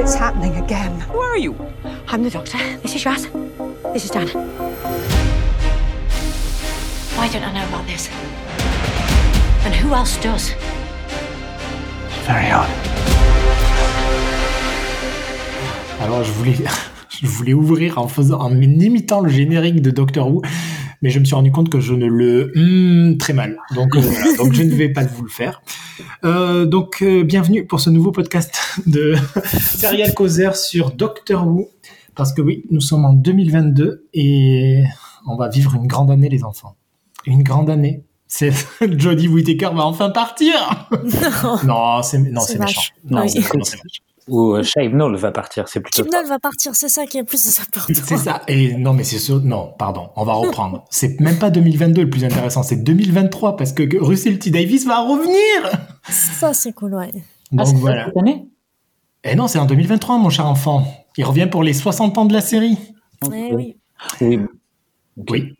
It's happening again. Who are you? I'm the doctor. This is Raz. This is Dan. Why don't I know about this? And who else does? Very odd. Alors je voulais, je voulais ouvrir en faisant, en imitant le générique de Doctor Who, mais je me suis rendu compte que je ne le hmm, très mal. Donc euh, voilà, donc je ne vais pas vous le faire. Euh, donc euh, bienvenue pour ce nouveau podcast de Serial Causer sur Doctor Who, parce que oui, nous sommes en 2022 et on va vivre une grande année les enfants, une grande année. C'est Jodie Whittaker va enfin partir. Non, c'est non, C'est c'est méchant. Oui. non, c'est méchant. Ou euh, Chibnall va partir, c'est plutôt. Chibnall va partir, c'est ça qui est plus important. C'est ça. Et non, mais c'est sûr. Non, pardon. On va reprendre. c'est même pas 2022 le plus intéressant, c'est 2023 parce que Russell T Davis va revenir. Ça, c'est cool, ouais. Donc Ah, voilà. cette année? Et non, c'est en 2023, mon cher enfant. Il revient pour les 60 ans de la série. Eh oui. Oui. Oui.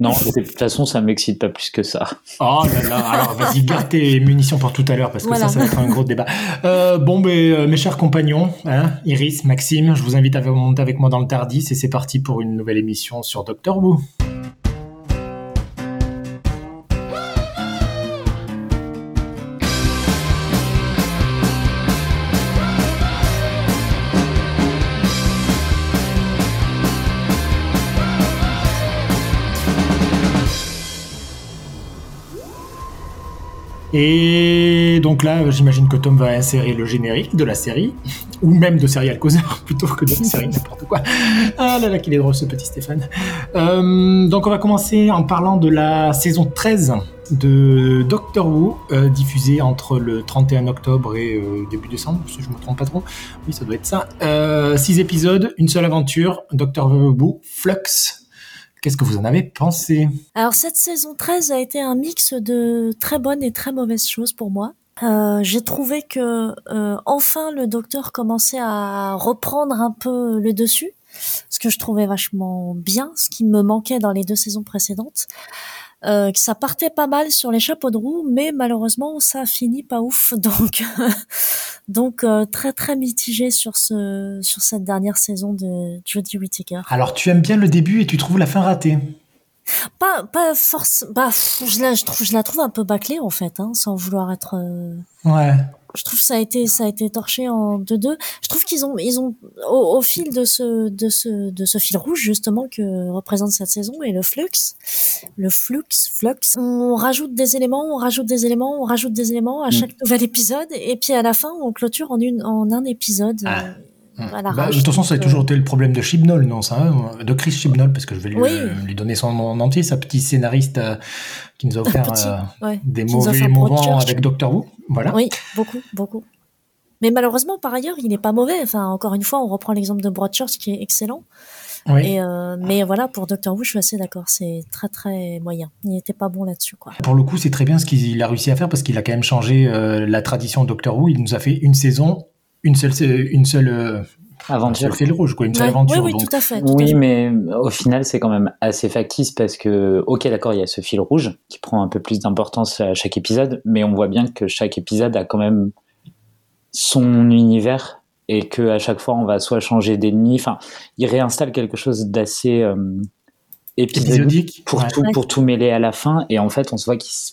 Non, de toute façon, ça m'excite pas plus que ça. Oh là là. Alors, vas-y, garde tes munitions pour tout à l'heure parce que Voilà. ça, ça va être un gros débat. Euh, bon, ben, euh, mes chers compagnons, hein, Iris, Maxime, je vous invite à monter avec moi dans le Tardis et c'est parti pour une nouvelle émission sur Doctor Who. Et donc là, j'imagine que Tom va insérer le générique de la série, ou même de Serial Causer, plutôt que de la série, n'importe quoi. Ah là là, qu'il est drôle ce petit Stéphane. Euh, donc on va commencer en parlant de la saison 13 de Doctor Who, euh, diffusée entre le 31 octobre et euh, début décembre, si je me trompe pas trop. Oui, ça doit être ça. Six épisodes, une seule aventure, Doctor Who, Flux. Qu'est-ce que vous en avez pensé? Alors, cette saison 13 a été un mix de très bonnes et très mauvaises choses pour moi. Euh, j'ai trouvé que euh, enfin le docteur commençait à reprendre un peu le dessus, ce que je trouvais vachement bien, ce qui me manquait dans les deux saisons précédentes. Euh, que ça partait pas mal sur les chapeaux de roue, mais malheureusement ça a fini pas ouf, donc donc euh, très très mitigé sur ce sur cette dernière saison de Jodie Whittaker. Alors tu aimes bien le début et tu trouves la fin ratée? Pas, pas force. Bah, je la, je trouve, je la trouve un peu bâclée en fait, hein, sans vouloir être. euh, Ouais. Je trouve que ça a été, ça a été torché en deux deux. Je trouve qu'ils ont, ils ont, au, au fil de ce, de ce, de ce fil rouge justement que représente cette saison et le flux, le flux, flux. On rajoute des éléments, on rajoute des éléments, on rajoute des éléments à chaque nouvel épisode, et puis à la fin on clôture en une, en un épisode. Ah. euh, à Bah, de toute façon, ça a toujours été le problème de Chibnall, non ça, hein, de Chris Chibnall, parce que je vais lui, Oui. euh, lui donner son nom en entier, sa petite scénariste euh, qui nous a offert Petit, euh, ouais, des mauvais moments avec Doctor Who. Voilà. Oui, beaucoup, beaucoup. Mais malheureusement, par ailleurs, il n'est pas mauvais. Enfin, encore une fois, on reprend l'exemple de Broadchurch qui est excellent. Oui. Et euh, mais voilà, pour Doctor Who, je suis assez d'accord. C'est très très moyen. Il n'était pas bon là-dessus, quoi. Pour le coup, c'est très bien ce qu'il a réussi à faire parce qu'il a quand même changé euh, la tradition Doctor Who. Il nous a fait une saison, une seule, une seule, Aventure. seul fil rouge, quoi, une seule Ouais, aventure. oui, oui, donc, tout à fait. tout à Oui, fait. mais au final, c'est quand même assez factice parce que, ok, d'accord, il y a ce fil rouge qui prend un peu plus d'importance à chaque épisode, mais on voit bien que chaque épisode a quand même son univers et que à chaque fois, on va soit changer d'ennemi. Enfin, il réinstalle quelque chose d'assez euh, épisodique épisodique. pour ouais. tout Ouais. pour tout mêler à la fin. Et en fait, on se voit qu'il se,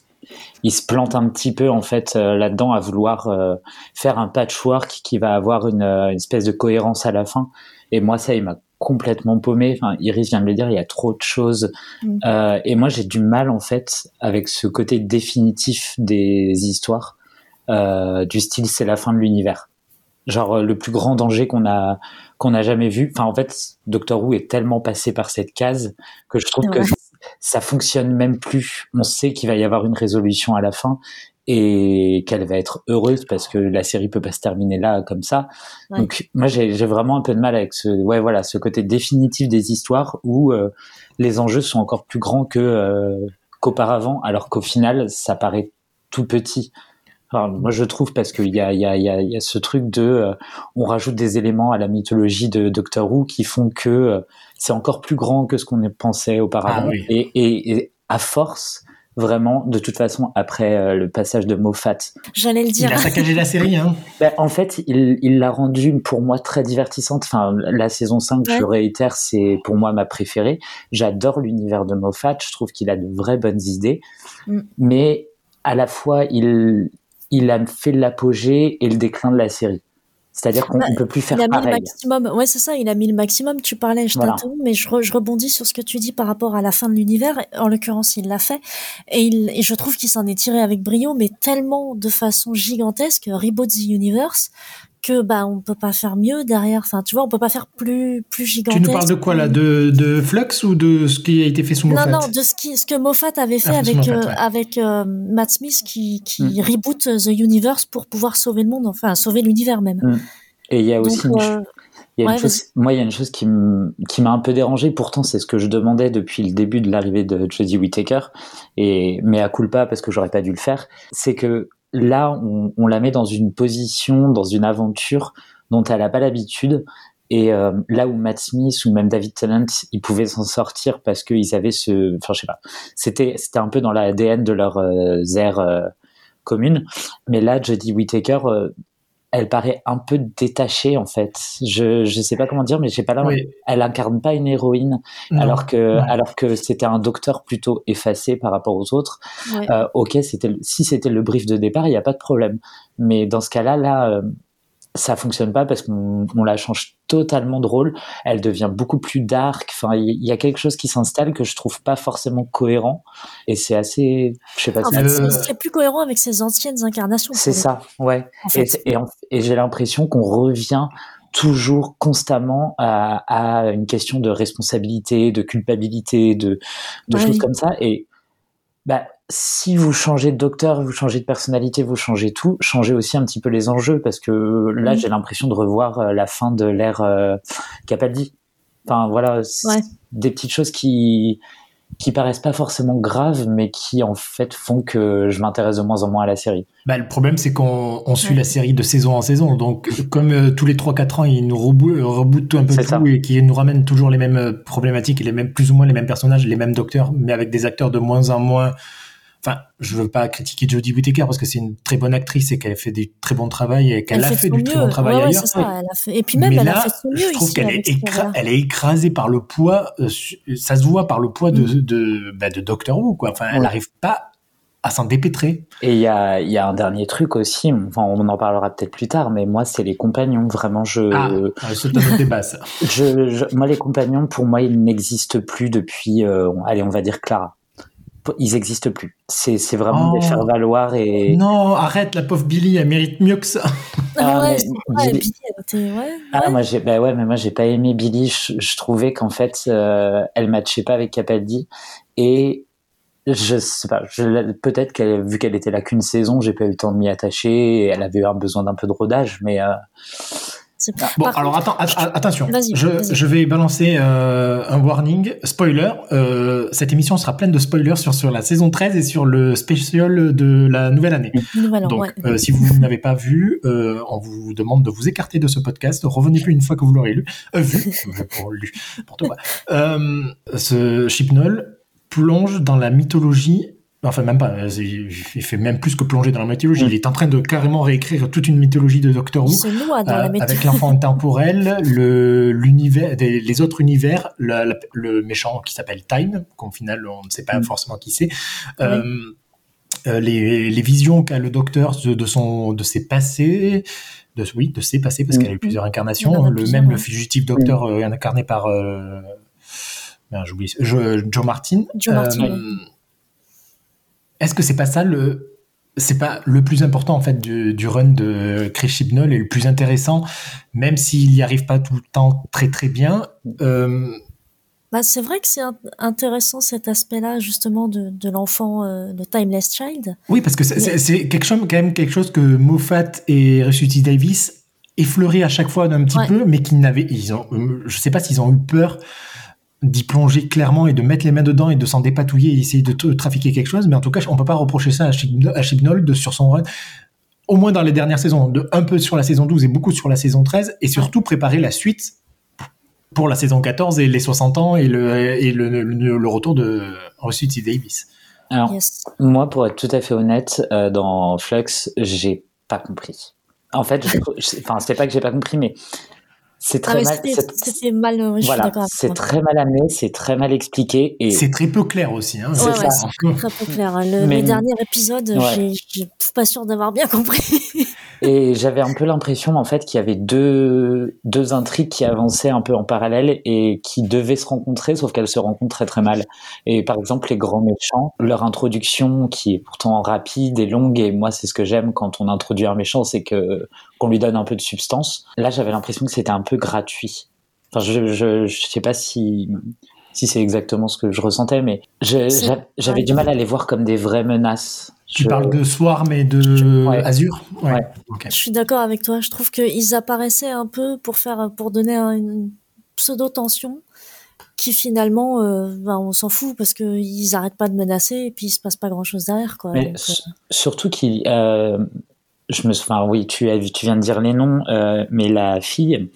il se plante un petit peu en fait euh, là-dedans à vouloir euh, faire un patchwork qui va avoir une, euh, une espèce de cohérence à la fin. Et moi, ça, il m'a complètement paumé. Enfin, Iris vient de le dire, il y a trop de choses. Mm. Euh, et moi, j'ai du mal en fait avec ce côté définitif des histoires, euh, du style c'est la fin de l'univers. Genre le plus grand danger qu'on a qu'on a jamais vu. Enfin, en fait, Doctor Who est tellement passé par cette case que je trouve que. Ça fonctionne même plus. On sait qu'il va y avoir une résolution à la fin et qu'elle va être heureuse parce que la série peut pas se terminer là comme ça. Ouais. Donc moi j'ai j'ai vraiment un peu de mal avec ce ouais voilà ce côté définitif des histoires où euh, les enjeux sont encore plus grands que euh, qu'auparavant alors qu'au final ça paraît tout petit. Enfin, moi je trouve parce qu'il y a il y a il y a, il y a ce truc de euh, on rajoute des éléments à la mythologie de Doctor Who qui font que euh, c'est encore plus grand que ce qu'on pensait auparavant Ah oui. et, et, et à force vraiment, de toute façon, après euh, le passage de Moffat. J'allais le dire. Il a saccagé la série, hein. Ben, en fait, il l'a rendu pour moi très divertissante. Enfin, la saison 5, je réitère, c'est pour moi ma préférée. J'adore l'univers de Moffat. Je trouve qu'il a de vraies bonnes idées. Mm. Mais à la fois, il, il a fait l'apogée et le déclin de la série. C'est-à-dire qu'on ne bah, peut plus faire il a pareil. Mis le maximum. Ouais, c'est ça, il a mis le maximum. Tu parlais, je t'interromps, mais je, je, rebondis sur ce que tu dis par rapport à la fin de l'univers. En l'occurrence, il l'a fait. Et, il, et je trouve qu'il s'en est tiré avec brio, mais tellement de façon gigantesque, Reboot the Universe, que bah on peut pas faire mieux derrière. Enfin, tu vois, on peut pas faire plus plus gigantesque. Tu nous parles de quoi là De, de Flux ou de ce qui a été fait sous Moffat Non, non, de ce qui ce que Moffat avait fait ah, avec euh, avec euh, Matt Smith qui qui mm. reboot The Universe pour pouvoir sauver le monde, enfin sauver l'univers même. Mm. Et il y a aussi une, il y a une chose, moi, il y a une chose qui m'a un peu dérangé. Pourtant, c'est ce que je demandais depuis le début de l'arrivée de Jodie Whittaker. Et, mais à culpa, parce que j'aurais pas dû le faire. C'est que là, on, on, la met dans une position, dans une aventure dont elle n'a pas l'habitude. Et euh, là où Matt Smith ou même David Tennant, ils pouvaient s'en sortir parce qu'ils avaient ce, enfin je sais pas, c'était c'était un peu dans l'ADN de leur euh, aire euh, commune. Mais là, Jodie Whittaker, euh, elle paraît un peu détachée en fait. Je je sais pas comment dire, mais j'ai pas là. Elle incarne pas une héroïne, alors que alors que c'était un docteur plutôt effacé par rapport aux autres. Euh, ok, c'était si c'était le brief de départ, il y a pas de problème. Mais dans ce cas-là, là, euh, ça fonctionne pas parce qu'on la change totalement drôle. Elle devient beaucoup plus dark. Enfin, il y, a quelque chose qui s'installe que je trouve pas forcément cohérent. Et c'est assez, je sais pas. En fait, c'est plus cohérent avec ses anciennes incarnations. C'est ça, ouais. et, et, j'ai l'impression qu'on revient toujours constamment à, à, une question de responsabilité, de culpabilité, de, de choses comme ça. Et bah, si vous changez de docteur, vous changez de personnalité, vous changez tout, changez aussi un petit peu les enjeux parce que là, j'ai l'impression de revoir euh, la fin de l'ère euh, Capaldi. Enfin, voilà, des petites choses qui qui paraissent pas forcément graves, mais qui en fait font que je m'intéresse de moins en moins à la série. Bah, le problème, c'est qu'on suit la série de saison en saison. Donc, comme euh, tous les 3-4 ans, ils nous rebootent un peu tout et qui nous ramènent toujours les mêmes problématiques et les mêmes, plus ou moins les mêmes personnages, les mêmes docteurs, mais avec des acteurs de moins en moins Enfin, je veux pas critiquer Jodie Whittaker parce que c'est une très bonne actrice et qu'elle fait du très bon travail et qu'elle a fait, du très bon travail ailleurs. Ça, Et puis même, elle a fait son mieux. Je trouve qu'elle est, elle est écrasée par le poids. Euh, ça se voit par le poids de, mm. de, bah, de Doctor Who, quoi. Enfin, elle n'arrive pas à s'en dépêtrer. Et il y a, y a un dernier truc aussi, enfin, on en parlera peut-être plus tard, mais moi, c'est les compagnons. Vraiment, je. Ah, c'est un débat, ça. je, moi, les compagnons, pour moi, ils n'existent plus depuis, euh, allez, on va dire Clara ils existent plus. C'est, c'est vraiment des faire valoir et. Non, arrête, la pauvre Billy, elle mérite mieux que ça. Ah, ouais, Billy... Billy, elle ouais, ah, moi j'ai, bah ouais, mais moi j'ai pas aimé Billy. Je, trouvais qu'en fait, euh, elle matchait pas avec Capaldi et je sais pas, je, peut-être qu'elle, vu qu'elle était là qu'une saison, j'ai pas eu le temps de m'y attacher. Et elle avait eu un besoin d'un peu de rodage, mais. Euh, Bon, alors attends, attention. Je, je, vais balancer euh, un warning, spoiler. Euh, cette émission sera pleine de spoilers sur, sur la saison 13 et sur le spécial de la nouvelle année. Donc, euh, si vous n'avez pas vu, on vous demande de vous écarter de ce podcast. Revenez plus une fois que vous l'aurez lu. Euh, vu, pour lu, pour toi. ce Chipnol plonge dans la mythologie Enfin, même pas. Il fait même plus que plonger dans la mythologie. Mm. Il est en train de carrément réécrire toute une mythologie de Doctor Who. Euh, avec l'enfant intemporel, le, l'univers, les autres univers, le, le méchant qui s'appelle Time, qu'au final, on ne sait pas mm. forcément qui c'est. Euh, euh, les, les, visions qu'a le Docteur de, de, son, de ses passés, de, oui, de ses passés, parce mm. qu'il a eu plusieurs incarnations. Le même, le fugitif Docteur incarné par, j'oublie, Joe Martin. Joe Martin est-ce que c'est pas ça le c'est pas le plus important en fait du, run de Chris Chibnall et le plus intéressant, même s'il n'y arrive pas tout le temps très très bien. Euh, bah, c'est vrai que c'est intéressant cet aspect-là justement de, de l'enfant euh, de Timeless Child. Oui, parce que c'est quelque chose quand même quelque chose que Moffat et Rusty Davis effleuraient à chaque fois d'un petit peu, mais qui n'avaient, ils ont, je sais pas s'ils ont eu peur d'y plonger clairement et de mettre les mains dedans et de s'en dépatouiller et essayer de trafiquer quelque chose. Mais en tout cas, on peut pas reprocher ça à Chibnall sur son run. Au moins dans les dernières saisons, de un peu sur la saison 12 et beaucoup sur la saison 13, et surtout préparer la suite pour la saison 14 et les 60 ans et le, et le, le, retour de Rusty Davis. Alors, Yes. moi, pour être tout à fait honnête, euh, dans Flux, j'ai pas compris. En fait, enfin, c'est pas que j'ai pas compris, mais c'est Ah, très mal. c'est- mal, euh, Voilà, c'est très mal amené, c'est très mal expliqué et C'est très peu clair aussi. Hein, C'est Ouais, ça. ouais, c'est très peu clair. Le, Mais- le dernier épisode, Ouais. je suis pas sûre d'avoir bien compris. Et j'avais un peu l'impression en fait qu'il y avait deux, deux intrigues qui avançaient un peu en parallèle et qui devaient se rencontrer, sauf qu'elles se rencontrent très très mal. Et par exemple, les grands méchants, leur introduction qui est pourtant rapide et longue, et moi c'est ce que j'aime quand on introduit un méchant, c'est que qu'on lui donne un peu de substance. Là, j'avais l'impression que c'était un peu gratuit. Enfin, je, je, je sais pas si si c'est exactement ce que je ressentais, mais j'avais ouais. du mal à les voir comme des vraies menaces. Tu Je- parles de Swarm et de Ouais. Azure Ouais. Je suis d'accord avec toi. Je trouve qu'ils apparaissaient un peu pour faire, pour donner un- une pseudo tension, qui finalement, euh, ben, on s'en fout parce que ils arrêtent pas de menacer et puis il se passe pas grand chose derrière, quoi. Mais Donc, euh, surtout qu'il, euh, je me, enfin oui, tu as, tu viens de dire les noms, euh, mais la fille,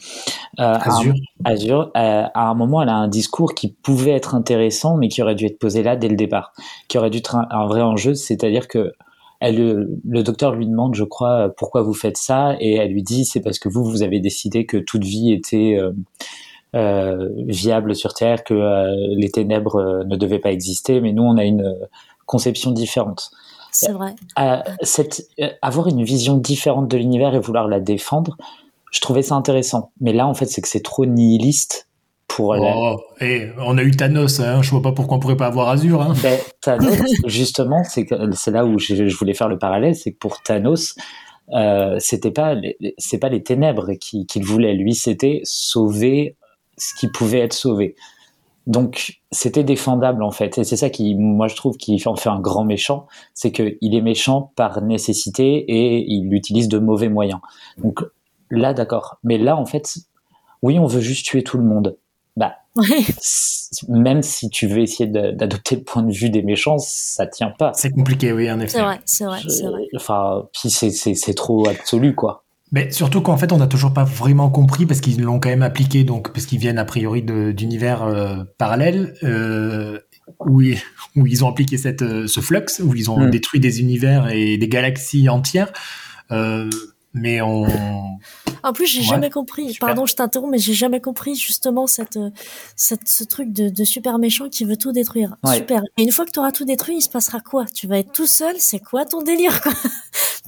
euh, à un- Azure. Azure, euh, à un moment, elle a un discours qui pouvait être intéressant, mais qui aurait dû être posé là dès le départ, qui aurait dû être un, un vrai enjeu, c'est-à-dire que elle, le, le docteur lui demande, je crois, pourquoi vous faites ça, et elle lui dit, c'est parce que vous, vous avez décidé que toute vie était euh, euh, viable sur Terre, que euh, les ténèbres euh, ne devaient pas exister, mais nous, on a une euh, conception différente. C'est vrai. Euh, cette, euh, avoir une vision différente de l'univers et vouloir la défendre, je trouvais ça intéressant. Mais là, en fait, c'est que c'est trop nihiliste pour la- Oh, eh, on a eu Thanos, hein, je vois pas pourquoi on pourrait pas avoir Azure. Hein. Ben, Thanos, justement, c'est que- c'est là où je, je voulais faire le parallèle, c'est que pour Thanos, euh, c'était pas c'est pas les ténèbres qui- qu'il voulait, lui, c'était sauver ce qui pouvait être sauvé. Donc, c'était défendable en fait, et c'est ça qui, moi, je trouve, qui en fait un grand méchant, c'est que il est méchant par nécessité et il utilise de mauvais moyens. Donc là, d'accord, mais là, en fait, oui, on veut juste tuer tout le monde. Bah, même si tu veux essayer d'adopter le point de vue des méchants, ça tient pas. C'est compliqué, oui, en effet. C'est vrai, c'est vrai, c'est vrai. Enfin, puis c'est- c'est c'est trop absolu, quoi. Mais surtout qu'en fait, on n'a toujours pas vraiment compris parce qu'ils l'ont quand même appliqué, donc parce qu'ils viennent a priori d'univers euh, parallèles euh, où, ils, où ils ont appliqué cette, euh, ce flux, où ils ont Mm. détruit des univers et des galaxies entières. Euh, mais on, En plus, j'ai Ouais. jamais compris. Super. Pardon, je t'interromps, mais j'ai jamais compris justement cette, euh, cette ce truc de, de super méchant qui veut tout détruire. Ouais. Super. Et une fois que tu auras tout détruit, il se passera quoi? Tu vas être tout seul? C'est quoi ton délire quoi?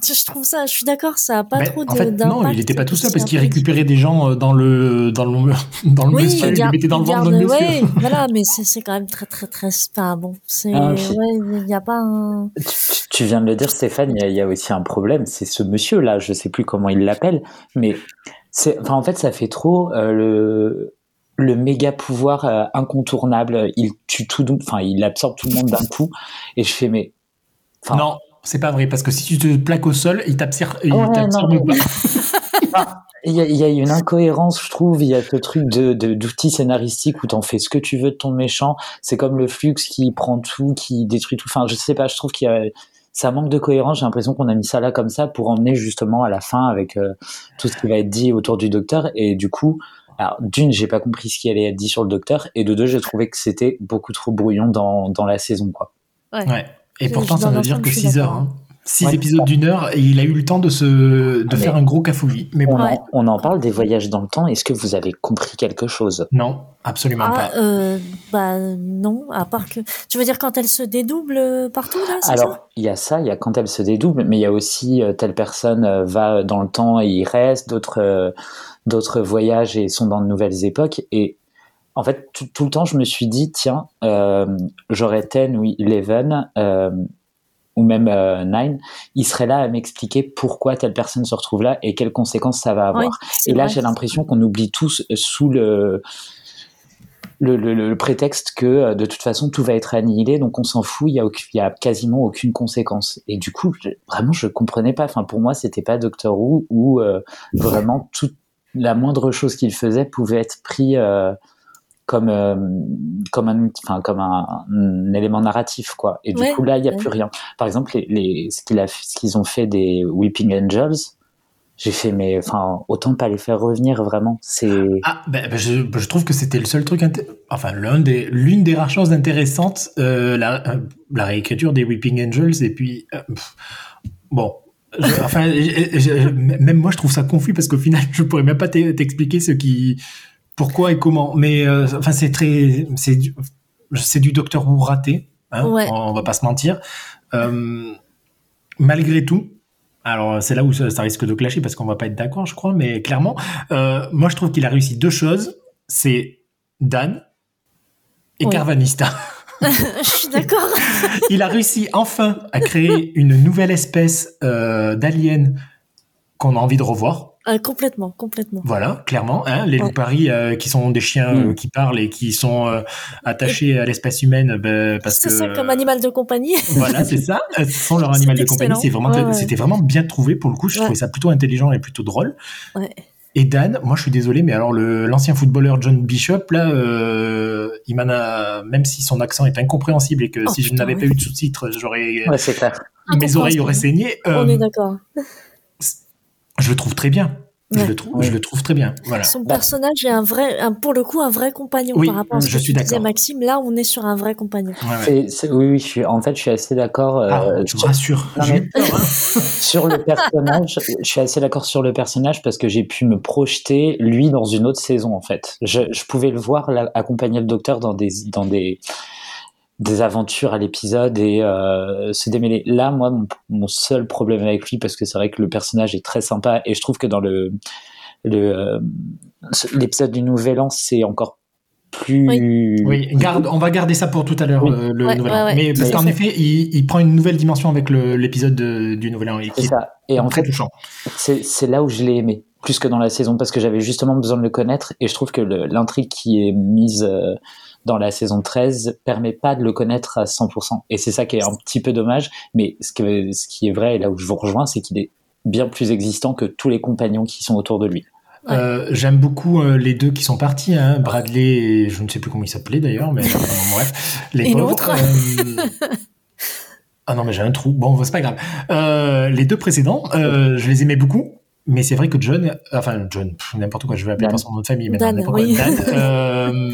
Je trouve ça. Je suis d'accord. Ça a pas Ben, trop en fait, non, il n'était pas tout seul parce qu'il récupérait des gens euh, dans le dans le dans le Oui, monsieur, il les mettait dans le il ventre de monsieur. ouais, voilà, mais c'est quand même très très très. Enfin bon, c'est Ah, ouais, il n'y a pas un. Tu, viens de le dire, Stéphane, il y a, il y a aussi un problème, c'est ce monsieur-là, je sais plus comment il l'appelle, mais c'est, enfin, en fait, ça fait trop euh, le, le méga pouvoir euh, incontournable. Il tue tout, enfin, il absorbe tout le monde d'un coup, et je fais, mais. enfin, Non, c'est pas vrai parce que si tu te plaques au sol, il t'absorbe il Ouais, t'absorbe non, pas. Enfin, Il y, a, il y a une incohérence, je trouve. Il y a ce truc de de- d'outil scénaristique où t'en fais ce que tu veux de ton méchant. C'est comme le flux qui prend tout, qui détruit tout. Enfin, je sais pas. Je trouve qu'il y a ça manque de cohérence. J'ai l'impression qu'on a mis ça là comme ça pour emmener justement à la fin avec euh, tout ce qui va être dit autour du docteur. Et du coup, alors d'une, j'ai pas compris ce qui allait être dit sur le docteur, et de deux, j'ai trouvé que c'était beaucoup trop brouillon dans dans la saison, quoi. Ouais. Et Je- pourtant, je- ça veut dire que je suis 6 heures. Hein. 6 Ouais. épisodes d'une heure et il a eu le temps de se de Ah, faire un gros cafouillis. Mais bon, On, Ouais. en, on en parle des voyages dans le temps. Est-ce que vous avez compris quelque chose? Non, absolument Ah, pas. euh, bah non, à part que. Tu veux dire quand elle se dédouble euh, partout là, Alors, il y a ça, il y a quand elle se dédouble, mais il y a aussi euh, telle personne euh, va dans le temps et y reste, d'autres euh, d'autres voyagent et sont dans de nouvelles époques. Et en fait, tout, tout le temps, je me suis dit, tiens, euh, j'aurais 10 ou 11, euh, ou même euh, 9, ils seraient là à m'expliquer pourquoi telle personne se retrouve là et quelles conséquences ça va avoir. Oui, Et là, j'ai l'impression qu'on oublie tous euh, sous le, le, le- le prétexte que euh, de toute façon tout va être annihilé, donc on s'en fout, il y a, aucun- il y a quasiment aucune conséquence. Et du coup, je- vraiment, je comprenais pas. Enfin, pour moi, c'était pas Doctor Who où euh, vraiment toute la moindre chose qu'il faisait pouvait être pris euh, comme euh, comme un enfin comme un, un élément narratif quoi. Et du Ouais, coup là, il y a ouais. plus rien. Par exemple, les, les ce qu'il a ce qu'ils ont fait des Weeping Angels j'ai fait mais enfin autant pas les faire revenir vraiment c'est ah ben, ben, je, ben, je, trouve que c'était le seul truc enfin l'un des l'une des rares choses intéressantes euh, la, euh, la réécriture des Weeping Angels et puis euh, bon enfin même moi je trouve ça confus parce qu'au final je pourrais même pas t'expliquer ce qui pourquoi et comment mais euh, enfin c'est très c'est du c'est du Docteur Who raté hein, Ouais. on, on va pas se mentir Euh, malgré tout alors c'est là où ça, ça risque de clasher parce qu'on va pas être d'accord, je crois, mais clairement, euh, moi je trouve qu'il a réussi deux choses, c'est Dan et. Carvanista. je suis d'accord. Il a réussi enfin à créer une nouvelle espèce d'alien qu'on a envie de revoir. Euh, complètement, complètement. Voilà, clairement, hein, les Ouais. louparis euh, qui sont des chiens Mm. euh, qui parlent et qui sont euh, attachés à l'espèce humaine, ben, parce C'est que ça comme animal de compagnie. voilà, c'est ça. Ce sont leurs C'est animaux de compagnie. C'est vraiment, Ouais, ouais. c'était vraiment bien trouvé pour le coup. Je Ouais. trouvais ça plutôt intelligent et plutôt drôle. Ouais. Et Dan, moi je suis désolé, mais alors le l'ancien footballeur John Bishop là, euh, il m'en a, même si son accent est incompréhensible et que Oh, si je n'avais ouais. pas eu de sous-titres, j'aurais ouais c'est mes oreilles auraient saigné. euh, On est d'accord. Je le trouve très bien. Je, le trouve, Ouais. je le trouve très bien. Voilà. Son Bah. personnage est un vrai, un, pour le coup, un vrai compagnon Oui, par rapport à ce je que suis tu disais. Maxime. Là, on est sur un vrai compagnon. Ouais, ouais. C'est- c'est- oui oui je suis en fait je suis assez d'accord euh, Ah, tu sur, rassures. Non, mais- hein. sur le personnage je suis assez d'accord sur le personnage parce que j'ai pu me projeter lui dans une autre saison en fait je, je pouvais le voir là, accompagner le docteur dans des dans des des aventures à l'épisode et euh, se démêler. Là, moi, mon, mon seul problème avec lui, parce que c'est vrai que le personnage est très sympa et je trouve que dans le le euh, l'épisode du Nouvel An, c'est encore plus. Oui, garde, on va garder ça pour tout à l'heure, Oui. euh, le Ouais, nouvel ouais, an. ouais, Mais parce qu'en effet, il, il prend une nouvelle dimension avec le- l'épisode de- du nouvel an C'est est ça. Et en très fait, touchant. c'est c'est là où je l'ai aimé plus que dans la saison parce que j'avais justement besoin de le connaître et je trouve que l'intrigue qui est mise euh, dans la saison 13 permet pas de le connaître à 100% et c'est ça qui est un petit peu dommage mais ce, que, ce qui est vrai et là où je vous rejoins c'est qu'il est bien plus existant que tous les compagnons qui sont autour de lui Ouais. Euh, J'aime beaucoup euh, les deux qui sont partis, hein, Bradley et je ne sais plus comment il s'appelait d'ailleurs, mais bon, bref, les Et pauvres. l'autre euh, Ah non, mais j'ai un trou. Bon, c'est pas grave. Euh, les deux précédents, euh, je les aimais beaucoup. Mais c'est vrai que John, enfin John, n'importe quoi, je vais appeler Dan. par son nom de famille, maintenant, Dan, n'importe oui. quoi. Dan, euh,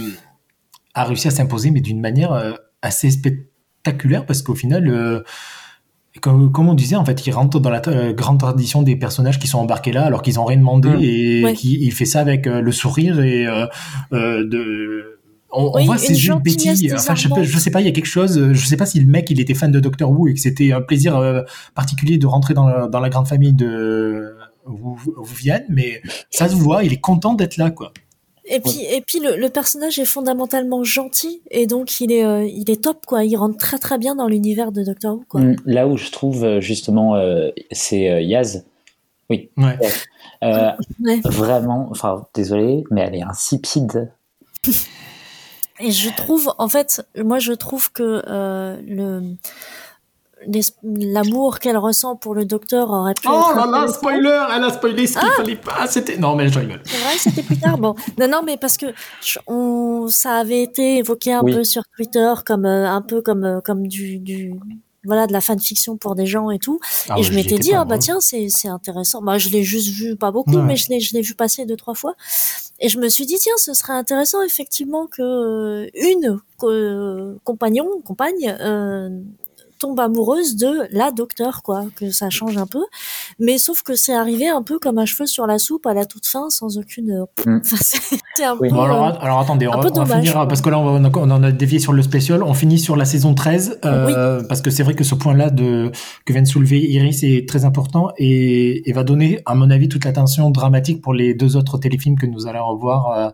a réussi à s'imposer, mais d'une manière euh, assez spectaculaire, parce qu'au final, euh, comme, comme on disait, en fait, il rentre dans la euh, grande tradition des personnages qui sont embarqués là, alors qu'ils n'ont rien demandé, Mm. et Ouais. qui, il fait ça avec euh, le sourire et euh, euh, de. On, on voit ces jeux de bêtises. Enfin, je sais, pas, désarmante. je sais pas, il y a quelque chose. Je sais pas si le mec il était fan de Doctor Who et que c'était un plaisir euh, particulier de rentrer dans la, dans la grande famille de Viviane, mais ça se voit, il est content d'être là, quoi. Et puis, et puis le, le personnage est fondamentalement gentil et donc il est, euh, il est top quoi. Il rentre très très bien dans l'univers de Doctor Who quoi. Mm, là où je trouve euh, justement euh, c'est euh, Yaz Ouais. Euh, Ouais. vraiment enfin désolé mais elle est insipide Et je trouve, en fait, moi je trouve que euh, le l'amour qu'elle ressent pour le docteur aurait pu Oh être là là, spoiler, elle a spoilé ce qu'il fallait pas. C'était non, mais je rigole. C'est vrai, c'était plus tard. Bon, non, non, mais parce que je- on, ça avait été évoqué un Oui. peu sur Twitter comme euh, un peu comme euh, comme du, du voilà de la fanfiction pour des gens et tout. Ah et je m'étais étais dit pas, ah bah tiens c'est c'est intéressant. Bah je l'ai juste vu pas beaucoup, Ouais. mais je l'ai je l'ai vu passer deux trois fois. Et je me suis dit tiens ce serait intéressant effectivement que euh, une co- compagnon compagne euh, tombe amoureuse de la docteur quoi que ça change un peu mais sauf que c'est arrivé un peu comme un cheveu sur la soupe à la toute fin sans aucune euh, Mm. enfin, c'était un Oui. peu Bon, alors, euh, alors attendez, on un va, peu on va dommage, finir, quoi. parce que là on, va- on en a dévié sur le spécial, on finit sur la saison 13, euh, parce que c'est vrai que ce point-là de, que vient de soulever Iris est très important et, et va donner, à mon avis, toute l'attention dramatique pour les deux autres téléfilms que nous allons revoir euh,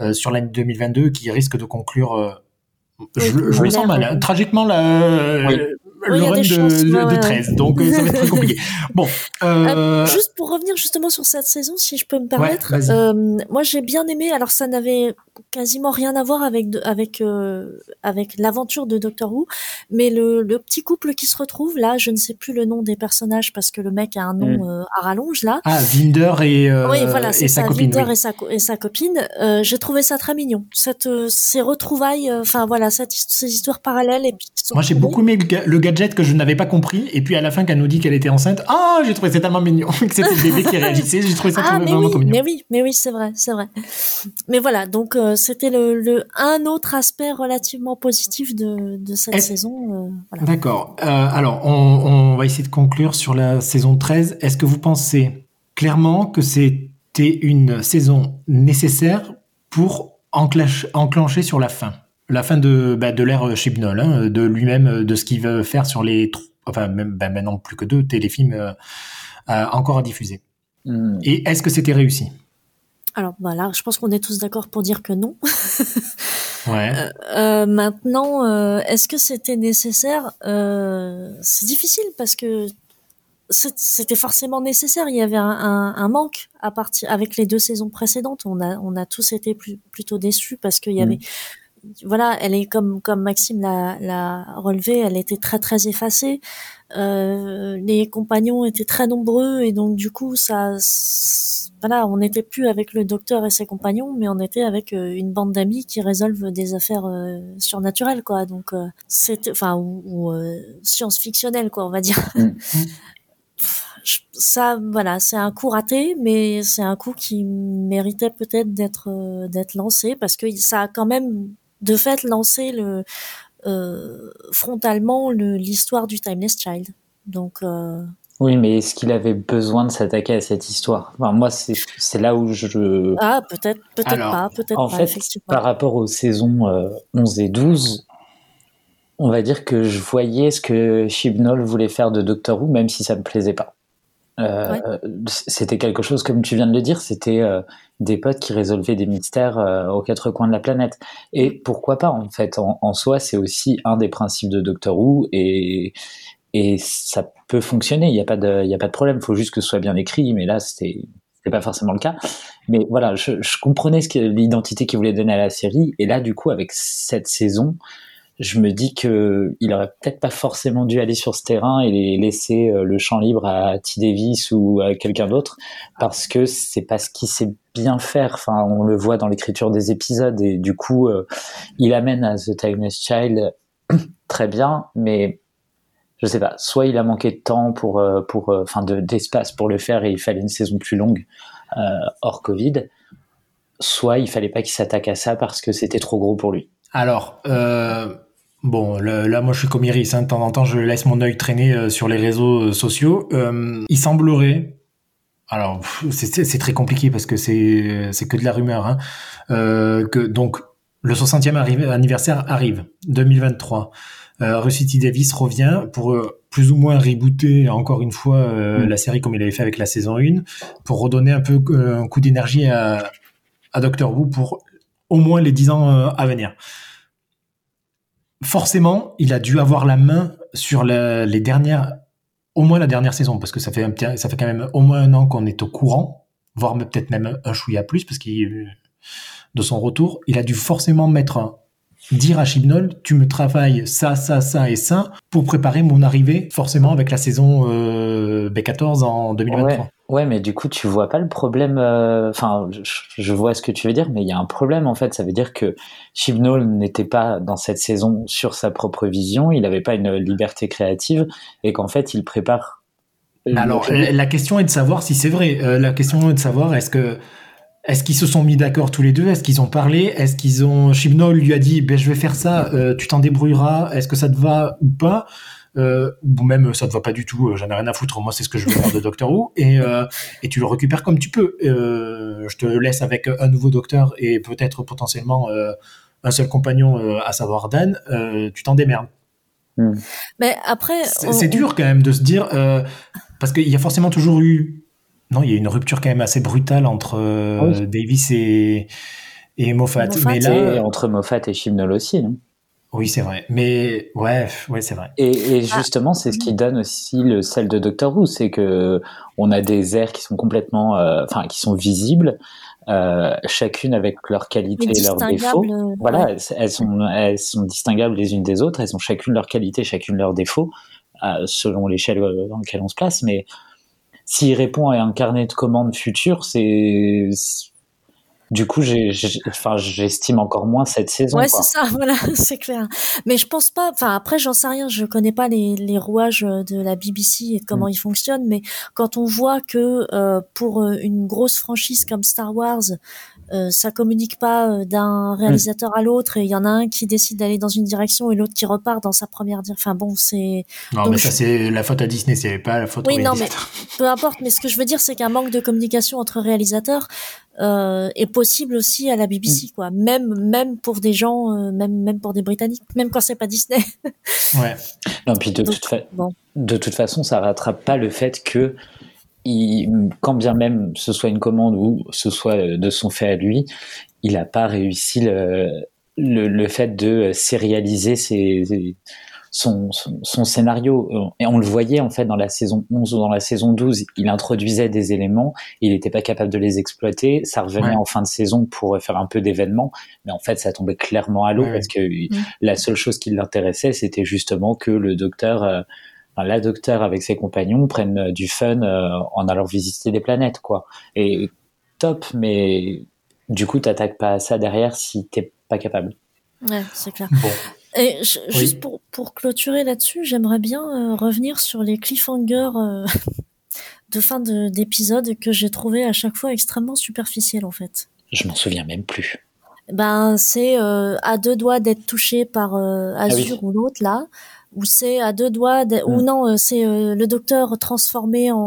euh, sur l'année 2022 qui risquent de conclure, euh, je, je le sens mal, tragiquement la, Oui. Le run de, de- ouais, de ouais, 13, donc euh, ça va être très compliqué. Bon, Ah, euh, juste pour revenir justement sur cette saison, si je peux me permettre, euh, moi j'ai bien aimé. Alors ça n'avait quasiment rien à voir avec avec euh, avec l'aventure de Doctor Who, mais le, le petit couple qui se retrouve là, je ne sais plus le nom des personnages parce que le mec a un nom euh, à rallonge là. ah, Vinder et, euh, oui, voilà, et c'est sa ça, copine. Vinder oui. et sa co- et sa copine. Euh, j'ai trouvé ça très mignon. Cette euh, ces retrouvailles, euh, enfin voilà, cette, ces histoires parallèles et puis Moi, j'ai beaucoup aimé le, le gadget que je n'avais pas compris. Et puis à la fin, qu'elle nous dit qu'elle était enceinte, ah, j'ai trouvé ça tellement mignon que c'était le bébé qui réagissait. J'ai trouvé ça Ah, mais mignon. mais oui, mais oui, c'est vrai, c'est vrai. Mais voilà, donc euh, c'était le, le un autre aspect relativement positif de, de cette saison. euh, voilà. D'accord. Euh, alors, on, on va essayer de conclure sur la saison 13. Est-ce que vous pensez clairement que c'était une saison nécessaire pour enclencher sur la fin? La fin de, bah, de l'ère Chibnall, hein, de lui-même, euh, de ce qu'il veut faire sur les... Enfin, même, bah, maintenant plus que deux téléfilms euh, euh, encore à diffuser. Hmm. Et est-ce que c'était réussi? Alors voilà, je pense qu'on est tous d'accord pour dire que non. Ouais. Euh, maintenant, euh, est-ce que c'était nécessaire? Euh, C'est difficile parce que c'était forcément nécessaire. Il y avait un, un- un manque à partir avec les deux saisons précédentes. On a, on a tous été plus- plutôt déçus parce qu'il y Mm. Voilà, elle est comme comme Maxime l'a relevé, elle était très très effacée. Euh, les compagnons étaient très nombreux et donc du coup ça, voilà, on n'était plus avec le docteur et ses compagnons, mais on était avec euh, une bande d'amis qui résolvent des affaires euh, surnaturelles, quoi. Donc euh, c'était, enfin, ou, ou, science-fictionnelles, quoi, on va dire. Mm. Ça, voilà, c'est un coup raté, mais c'est un coup qui méritait peut-être d'être d'être lancé parce que ça a quand même de fait lancé le euh, frontalement le- l'histoire du Timeless Child. Donc euh, Oui, mais est-ce qu'il avait besoin de s'attaquer à cette histoire? Enfin, Moi, c'est là où je... ah peut-être peut-être pas peut-être En pas fait, par rapport aux saisons euh, 11 et 12, on va dire que je voyais ce que Chibnall voulait faire de Doctor Who, même si ça me plaisait pas. Euh, Ouais. C'était quelque chose, comme tu viens de le dire, c'était euh, des potes qui résolvaient des mystères euh, aux quatre coins de la planète. Et pourquoi pas, en fait, en, en soi, c'est aussi un des principes de Doctor Who et, et ça peut fonctionner, il n'y a, pas de- y a pas de problème, il faut juste que ce soit bien écrit, mais là, c'était pas forcément le cas. Mais voilà, je, je comprenais ce que l'identité qu'il voulait donner à la série, et là, du coup, avec cette saison, je me dis que il aurait peut-être pas forcément dû aller sur ce terrain et laisser euh, le champ libre à T. Davis ou à quelqu'un d'autre, parce que c'est pas ce qu'il sait bien faire. Enfin, on le voit dans l'écriture des épisodes, et du coup, euh, il amène à The Timeless Child très bien, mais je sais pas, soit il a manqué de temps pour, euh, pour, enfin, de- d'espace pour le faire et il fallait une saison plus longue hors Covid, soit il fallait pas qu'il s'attaque à ça parce que c'était trop gros pour lui. Alors, bon, là, moi, je suis comme Iris. hein, de temps en temps, je laisse mon œil traîner euh, sur les réseaux euh, sociaux. Euh, il semblerait. Alors, c'est- très compliqué parce que c'est que de la rumeur. Hein, que donc le 60e arri- anniversaire arrive, 2023. Euh. Davis revient pour plus ou moins rebooter encore une fois Mm. la série comme il avait fait avec la saison 1, pour redonner un peu un coup d'énergie à, à Doctor Who pour au moins les 10 ans à venir. Forcément, il a dû avoir la main sur la- les dernières, au moins la dernière saison, parce que ça fait, un ça fait quand même au moins un an qu'on est au courant, voire peut-être même un chouïa plus, parce qu'il de son retour, il a dû forcément mettre dire à Chibnall, tu me travailles ça, ça, ça et ça pour préparer mon arrivée, forcément avec la saison euh, B14 en 2023. Ouais, ouais, mais du coup, tu vois pas le problème. euh, Enfin, je, je vois ce que tu veux dire, mais il y a un problème en fait. Ça veut dire que Chibnall n'était pas dans cette saison sur sa propre vision, il n'avait pas une liberté créative, et qu'en fait, il prépare. Mais Alors, la la question est de savoir si c'est vrai. Euh, la question est de savoir est-ce que est-ce qu'ils se sont mis d'accord tous les deux? Est-ce qu'ils ont parlé? Est-ce qu'ils ont Chibnall lui a dit ben je vais faire ça, euh, tu t'en débrouilleras. Est-ce que ça te va ou pas euh, Ou même ça te va pas du tout. euh, J'en ai rien à foutre. Moi c'est ce que je veux faire de Doctor Who et euh, et tu le récupères comme tu peux. Euh, je te laisse avec un nouveau docteur et peut-être potentiellement euh, un seul compagnon, euh, à savoir Dan. Euh, tu t'en démerdes. Mais après, C'est on- dur quand même de se dire, euh, parce qu'il y a forcément toujours eu, non, il y a une rupture quand même assez brutale entre euh, Oui. Davis et, et Moffat. Moffat, Mais Et là, entre Moffat et Chibnall aussi. non? Oui, c'est vrai. Mais ouais, ouais, c'est vrai. Et, et justement, c'est ce qui donne aussi le sel de Doctor Who, c'est que on a des airs qui sont complètement, euh, enfin, qui sont visibles, euh, chacune avec leurs qualités et leurs défauts. euh, Voilà, ouais. elles, sont, elles sont distinguables les unes des autres, elles ont chacune leurs qualités, chacune leurs défauts, euh, selon l'échelle dans laquelle on se place. Mais s'il répond à un carnet de commandes futur, c'est du coup, j'estime encore moins cette saison. Ouais, c'est ça, voilà, c'est clair. Mais je pense pas. Enfin, après, j'en sais rien. Je connais pas les, les rouages de la BBC et comment mm. ils fonctionnent. Mais quand on voit que euh, pour euh, une grosse franchise comme Star Wars, euh, ça communique pas euh, d'un réalisateur à l'autre et il y en a un qui décide d'aller dans une direction et l'autre qui repart dans sa première direction. Enfin bon, c'est. Non, mais ça c'est la faute à Disney, c'est pas la faute. Oui, non, mais peu importe. Mais ce que je veux dire, c'est qu'un manque de communication entre réalisateurs euh, est possible aussi à la BBC, mm. quoi. Même même pour des gens, euh, même même pour des Britanniques, même quand c'est pas Disney. ouais. Non, puis de, toute de toute façon, ça rattrape pas le fait que quand bien même ce soit une commande ou ce soit euh, de son fait à lui, il n'a pas réussi le, le, fait de sérialiser ses, son, son, scénario. Et on le voyait en fait dans la saison 11 ou dans la saison 12, il introduisait des éléments, il n'était pas capable de les exploiter, ça revenait en fin de saison pour faire un peu d'événements, mais en fait ça tombait clairement à l'eau parce que mm. la seule chose qui l'intéressait, c'était justement que le docteur... Euh, la docteur avec ses compagnons prennent euh, du fun euh, en allant visiter des planètes, quoi. Et top, mais du coup, t'attaques pas à ça derrière si t'es pas capable. Ouais, c'est clair. Et juste pour, pour clôturer là-dessus, j'aimerais bien euh, revenir sur les cliffhangers de fin d'épisode que j'ai trouvé à chaque fois extrêmement superficiels en fait. Je m'en souviens même plus. Ben c'est à deux doigts d'être touché par ah Azure ou l'autre là où c'est à deux doigts ou mm. non euh, c'est euh, le docteur transformé en,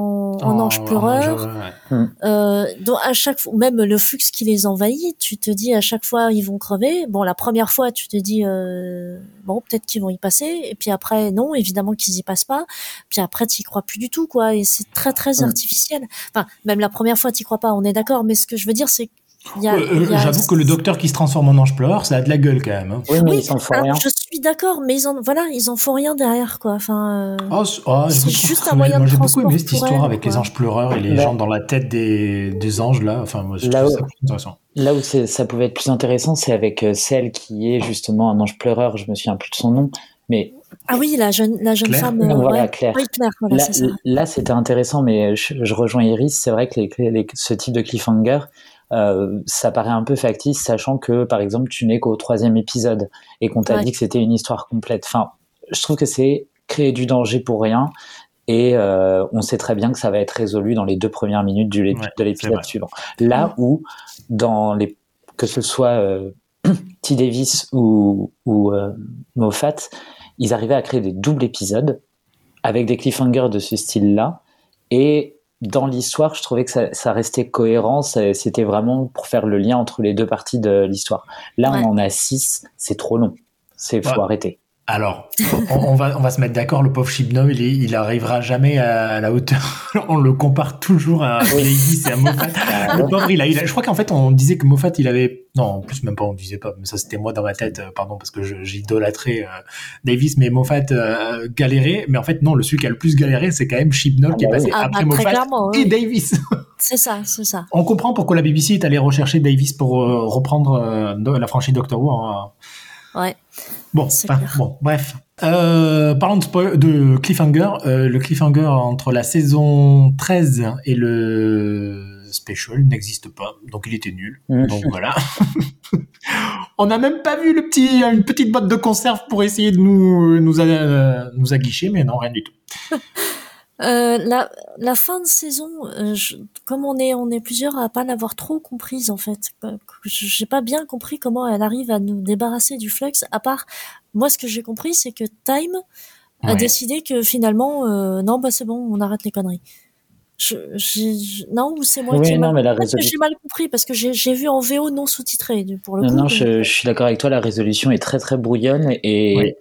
en ange pleureur. mm. euh, donc à chaque fois même le flux qui les envahit tu te dis à chaque fois ils vont crever. Bon la première fois tu te dis euh, bon peut-être qu'ils vont y passer. Et puis après non évidemment qu'ils y passent pas. Puis après tu y crois plus du tout quoi. Et c'est très très artificiel. Enfin même la première fois tu crois pas on est d'accord. Mais ce que je veux dire c'est euh, j'avoue que le docteur qui se transforme en ange pleureur, ça a de la gueule quand même. Hein. Oui, mais ils en font rien. Je suis d'accord, mais ils en voilà, ils en font rien derrière quoi. Enfin, euh, oh, oh, c'est juste un moyen de transport. J'ai beaucoup aimé cette histoire avec les anges pleureurs et les gens dans la tête des, des anges là. Enfin, moi, je là trouve ça intéressant. Là où ça pouvait être plus intéressant, c'est avec euh, celle qui est justement un ange pleureur. Je me souviens plus de son nom, mais ah oui, la jeune, la jeune femme. voilà, Claire. Oui, Claire voilà, là, là c'était intéressant, mais je, rejoins Iris. C'est vrai que les, ce type de cliffhanger, euh, ça paraît un peu factice, sachant que, par exemple, tu n'es qu'au troisième épisode et qu'on t'a dit que c'était une histoire complète. Enfin, je trouve que c'est créer du danger pour rien. Et euh, on sait très bien que ça va être résolu dans les deux premières minutes du, de l'épisode suivant. Là où, dans les, que ce soit euh, T. Davis ou, ou Moffat, ils arrivaient à créer des doubles épisodes avec des cliffhangers de ce style-là. Et dans l'histoire, je trouvais que ça, ça restait cohérent. C'était vraiment pour faire le lien entre les deux parties de l'histoire. Là, on en a six. C'est trop long. C'est faut arrêter. Alors, on, va, on va se mettre d'accord, le pauvre Chibnall, il, il arrivera jamais à, la hauteur. on le compare toujours à Davis et à Moffat. Ah, le pauvre, il a, il a je crois qu'en fait, on disait que Moffat, il avait, non, en plus, même pas, on disait pas, mais ça, c'était moi dans ma tête, euh, pardon, parce que j'idolâtrais euh, Davis, mais Moffat euh, galérait. Mais en fait, non, le celui qui a le plus galéré, c'est quand même Chibnall qui est ah bah passé ah, après bah, Moffat et Davis. C'est ça, c'est ça. On comprend pourquoi la BBC est allée rechercher Davis pour reprendre la franchise Doctor Who. Hein. Ouais. Bon, bon, bref. Euh, parlons de, de cliffhanger. Euh, le cliffhanger entre la saison 13 et le special n'existe pas, donc il était nul. Mmh. Donc voilà. On n'a même pas vu le petit, une petite boîte de conserve pour essayer de nous, nous, euh, nous aguicher, mais non, rien du tout. Euh, la, la, fin de saison, euh, comme on est on est plusieurs à pas l'avoir trop comprise en fait, j'ai pas bien compris comment elle arrive à nous débarrasser du flux. À part moi, ce que j'ai compris, c'est que Time a décidé que finalement, euh, non, bah c'est bon, on arrête les conneries je, non, ou c'est moi qui non, mal... j'ai mal compris parce que j'ai vu en VO non sous-titré pour le non, coup. Non, je, je, suis d'accord avec toi. La résolution est très très brouillonne et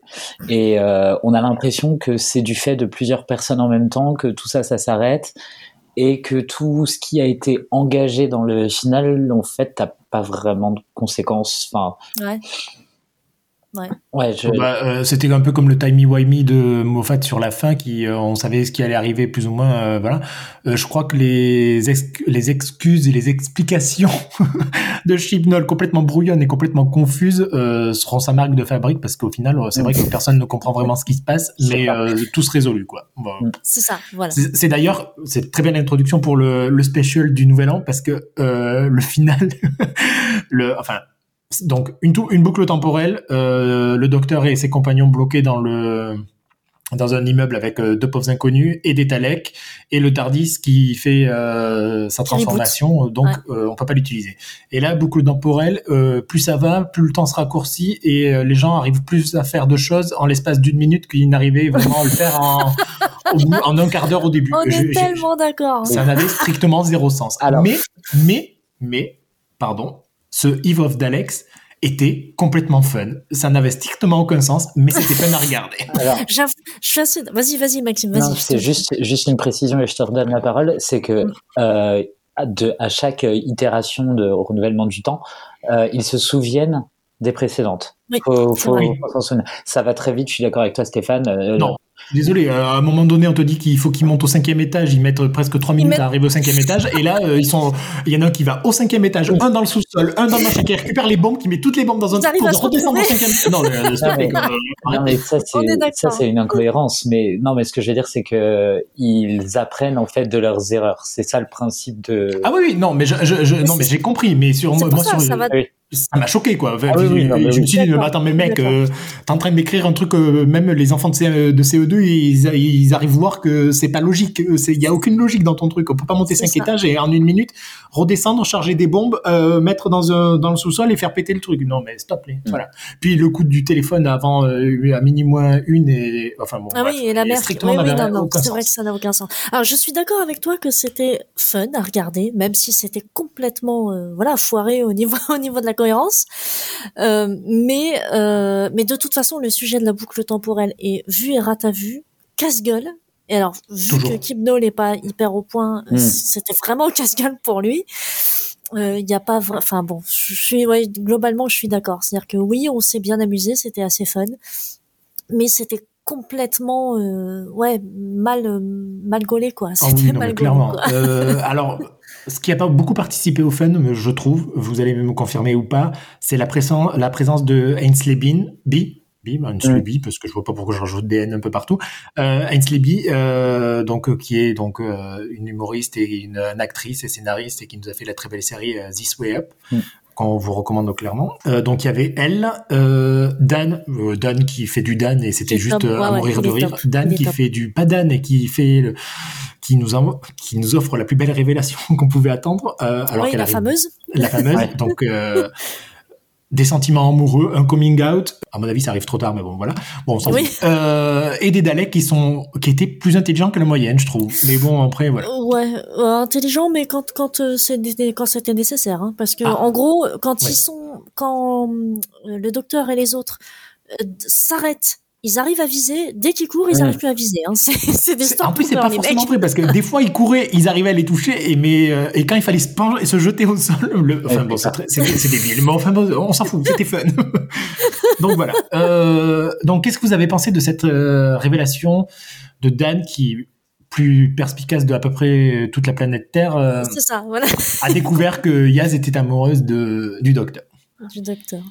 et euh, on a l'impression que c'est du fait de plusieurs personnes en même temps que tout ça ça s'arrête et que tout ce qui a été engagé dans le final en fait n'a pas vraiment de conséquences. Enfin, ouais. Ouais. Ouais, je... Bah, euh, c'était un peu comme le timey wimey de Moffat sur la fin, qui euh, on savait ce qui allait arriver plus ou moins. euh, voilà. Euh, je crois que les ex- les excuses et les explications de Chibnall complètement brouillonnes et complètement confuses euh, seront sa marque de fabrique parce qu'au final, euh, c'est vrai que personne ne comprend vraiment ce qui se passe, mais euh, tout se résolue quoi. Bon. C'est ça, voilà. C'est c'est d'ailleurs, c'est très bien l'introduction pour le, le special du Nouvel An parce que euh, le final, le, enfin, donc une, boucle temporelle, euh, le docteur et ses compagnons bloqués dans le dans un immeuble avec euh, deux pauvres inconnus et des Daleks et le Tardis qui fait euh, sa transformation, donc euh, on peut pas l'utiliser. Et là, boucle temporelle, euh, plus ça va, plus le temps se raccourcit et euh, les gens arrivent plus à faire de choses en l'espace d'une minute qu'ils n'arrivaient vraiment à le faire en, au bout- en un quart d'heure au début. On Je- est tellement d'accord. ça n'avait strictement zéro sens. Alors- Mais, mais, mais, pardon, ce Eve of Daleks était complètement fun. Ça n'avait strictement aucun sens, mais c'était fun à regarder. Alors, Je suis assez... Vas-y, vas-y, Maxime, vas-y. c'est te- juste, juste une précision et je te redonne la parole. C'est que euh, à de, à chaque euh, itération de renouvellement du temps, euh, ils se souviennent des précédentes. Oui, Faut- faut- faut s'en souvenir. Ça va très vite, je suis d'accord avec toi, Stéphane. Euh, Non. Désolé, euh, à un moment donné, on te dit qu'il faut qu'ils montent au cinquième étage, ils mettent presque trois minutes mettent- à arriver au cinquième étage, et là, euh, ils sont, il y en a un qui va au cinquième étage, un dans le sous-sol, un dans le machin, qui récupère les bombes, qui met toutes les bombes dans un arrivent pour redescendre au cinquième. Non, euh, plaît, Non, Non mais ça c'est une incohérence mais non mais ce que je veux dire c'est que ils apprennent en fait de leurs erreurs. C'est ça le principe de Ah oui, oui, non, mais je, je, je- non, mais j'ai compris, mais sur moi, ça, sur, ça va- Oui. ça m'a choqué quoi. Enfin, Ah oui, oui, je, non, mais je oui. me suis dit, attends, mais mec, euh, t'es en train de m'écrire un truc, euh, même les enfants de, C- de CE2, ils, ils arrivent voir que c'est pas logique. Il y a aucune logique dans ton truc. On peut pas monter cinq ça. étages et en une minute redescendre, charger des bombes, euh, mettre dans un dans le sous-sol et faire péter le truc. Non, mais stop. les- Mm. Voilà. Puis le coup du téléphone avant euh, à mini moins une et enfin bon. Ah bref, oui, et la mère. strictement Oui, oui, n'avait non, non, aucun c'est vrai que ça n'a aucun sens. Alors, je suis d'accord avec toi que c'était fun à regarder, même si c'était complètement, euh, voilà, foiré au niveau, au niveau de la cohérence. Euh, mais, mais de toute façon, le sujet de la boucle temporelle est vu et rata vu, casse-gueule. Et alors, vu Toujours. que Kibno n'est pas hyper au point, Mm. c'était vraiment casse-gueule pour lui. Il y a pas enfin bon, je suis, ouais, globalement, je suis d'accord. C'est-à-dire que oui, on s'est bien amusé, c'était assez fun mais c'était complètement euh, ouais mal euh, mal gaulé quoi Ah c'était oui, mal gaulé clairement. quoi. Euh, alors, ce qui a pas beaucoup participé au fun, je trouve, vous allez me confirmer ou pas, c'est la présence, la présence de Ainsley Bean, B, B, Ainsley Mm. B, parce que je vois pas pourquoi je rajoute des N un peu partout. Euh, Ainsley B, euh, donc euh, qui est donc euh, une humoriste et une, une actrice et scénariste et qui nous a fait la très belle série euh, This Way Up. Mm. qu'on vous recommande clairement. Euh, donc il y avait elle, euh, Dan, euh, Dan qui fait du Dan et c'était juste top. euh, à Ouais, ouais, mourir de rire. top. Dan qui top. fait du pas Dan et qui fait le, qui nous en- qui nous offre la plus belle révélation qu'on pouvait attendre. euh, alors oui qu'elle la arrive- fameuse la fameuse. Ouais. Donc euh, des sentiments amoureux, un coming out. À mon avis, ça arrive trop tard, mais bon, voilà. Bon, on s'en Oui. Euh, et des Daleks qui sont, qui étaient plus intelligents que la moyenne, je trouve. Mais bon, après, voilà. ouais euh, intelligent mais quand quand euh, c'est né- quand c'était nécessaire hein, parce que Ah. en gros quand Ouais. ils sont quand euh, le docteur et les autres euh, s'arrêtent ils arrivent à viser dès qu'ils courent ils Ouais. arrivent plus à viser hein. c'est c'est des En plus, c'est pas les forcément mecs. vrai parce que des fois, ils couraient, ils arrivaient à les toucher, et mais euh, et quand il fallait se pencher et se jeter au sol, le, enfin Ouais, bon, c'est débile, mais enfin bon, on s'en fout, c'était fun. donc voilà. Euh, donc, qu'est-ce que vous avez pensé de cette euh, révélation de Dan qui plus perspicace de à peu près toute la planète Terre euh, ça voilà a découvert que Yaz était amoureuse de du docteur? Du docteur.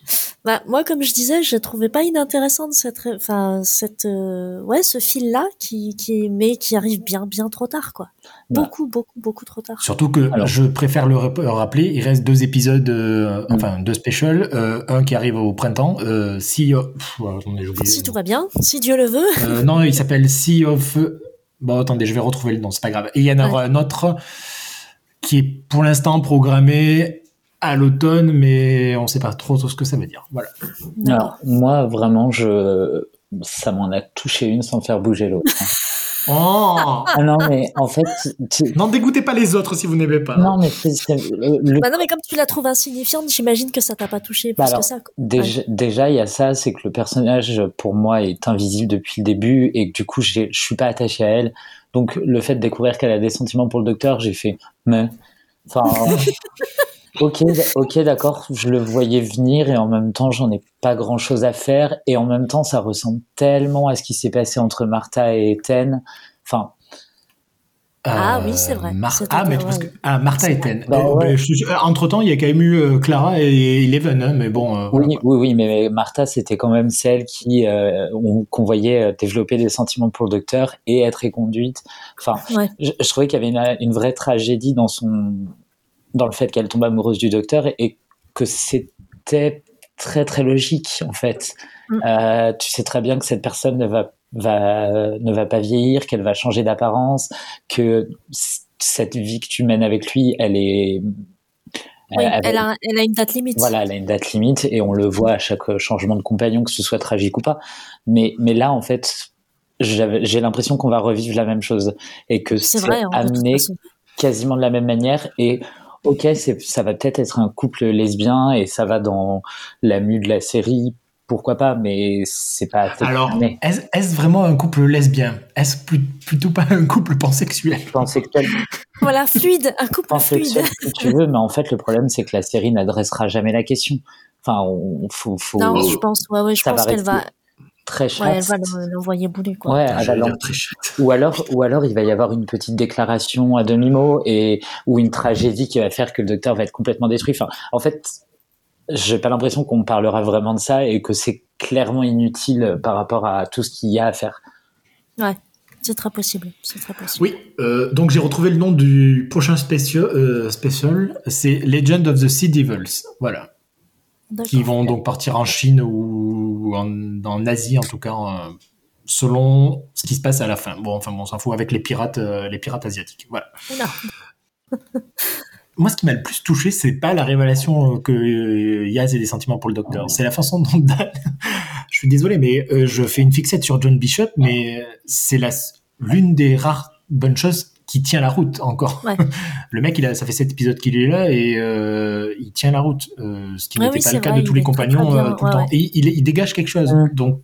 Bah moi comme je disais, je trouvais pas inintéressante cette enfin cette euh, ouais ce fil là qui qui mais qui arrive bien bien trop tard quoi. Bah. Beaucoup beaucoup beaucoup trop tard. Surtout que Alors. je préfère le rap- rappeler, il reste deux épisodes, euh, Mm. enfin deux specials, euh, un qui arrive au printemps, euh, si, pff, attendez, j'ai oublié. Si tout va bien, si Dieu le veut. Euh, non, il s'appelle Sea of. Bon, attendez, je vais retrouver le nom, c'est pas grave. Et il y en aura un autre qui est pour l'instant programmé à l'automne, mais on sait pas trop ce que ça veut dire. Voilà. Alors, moi vraiment je ça m'en a touché une sans faire bouger l'autre hein. Oh ah non mais en fait tu- Non, dégoûtez pas les autres si vous n'aimez pas. non mais c'est- c'est- le- le Bah non mais comme tu la trouves insignifiante, j'imagine que ça t'a pas touché plus Bah alors, que ça. quoi. Déjà, déjà, il y a ça, c'est que le personnage, pour moi, est invisible depuis le début et que du coup, je suis pas attaché à elle. Donc, le fait de découvrir qu'elle a des sentiments pour le docteur, j'ai fait, mais, enfin, Ok, ok, d'accord. Je le voyais venir et en même temps, j'en ai pas grand chose à faire. Et en même temps, ça ressemble tellement à ce qui s'est passé entre Martha et Ethan. Enfin, ah oui, c'est vrai. Mar- ah, mais parce que ah, Martha et Ten. Bah, ouais. entre temps, il y a quand même eu euh, Clara et Eleven, hein, mais bon. euh, voilà. oui, oui, oui, mais Martha, c'était quand même celle qui euh, on- qu'on voyait euh, développer des sentiments pour le docteur et être reconduite. Enfin, Ouais. je, je trouvais qu'il y avait une, une vraie tragédie dans son dans le fait qu'elle tombe amoureuse du docteur et, que c'était très très logique en fait. Mm. Euh, tu sais très bien que cette personne ne va va ne va pas vieillir, qu'elle va changer d'apparence, que cette vie que tu mènes avec lui, elle est Oui, elle- elle, a, elle a une date limite. voilà, elle a une date limite et on le voit à chaque changement de compagnon, que ce soit tragique ou pas. Mais, mais là, en fait, j'ai l'impression qu'on va revivre la même chose et que C'est hein, amené quasiment de la même manière. Et ok, ça va peut-être être un couple lesbien et ça va dans la mue de la série, pourquoi pas, mais c'est pas. Alors, mais est-ce est-ce vraiment un couple lesbien? Est-ce plus- plutôt pas un couple pansexuel? Que Voilà, fluide, un couple fluide. pansexuel si tu veux, mais en fait, le problème, c'est que la série n'adressera jamais la question. Enfin, on, faut, faut Non, je pense, ouais, ouais, je ça pense va qu'elle va, très ouais, elle va le- l'envoyer bouler, quoi. Ouais, très chouette. Ou alors, ou alors, il va y avoir une petite déclaration à demi-mot et ou une tragédie qui va faire que le docteur va être complètement détruit. Enfin, en fait, j'ai pas l'impression qu'on parlera vraiment de ça et que c'est clairement inutile par rapport à tout ce qu'il y a à faire. C'est très possible, c'est très possible. Oui, euh, donc j'ai retrouvé le nom du prochain spécial, euh, spécial c'est Legend of the Sea Devils. Voilà. Qui vont donc partir en Chine ou en, en Asie, en tout cas, euh, selon ce qui se passe à la fin. Bon, enfin, bon, on s'en fout avec les pirates, euh, les pirates asiatiques. Voilà. Moi, ce qui m'a le plus touché, c'est pas la révélation euh, que euh, Yaz ait des sentiments pour le docteur. C'est la façon dont Dan. je suis désolé, mais euh, je fais une fixette sur John Bishop, mais c'est l'une des rares bonnes choses qui tient la route encore. Ouais. le mec, il a, ça fait sept épisodes qu'il est là et euh, il tient la route, euh, ce qui Ouais, n'était oui, pas le cas vrai, de tous les compagnons bien, euh, tout le temps. Et il, il dégage quelque chose. Mm. Donc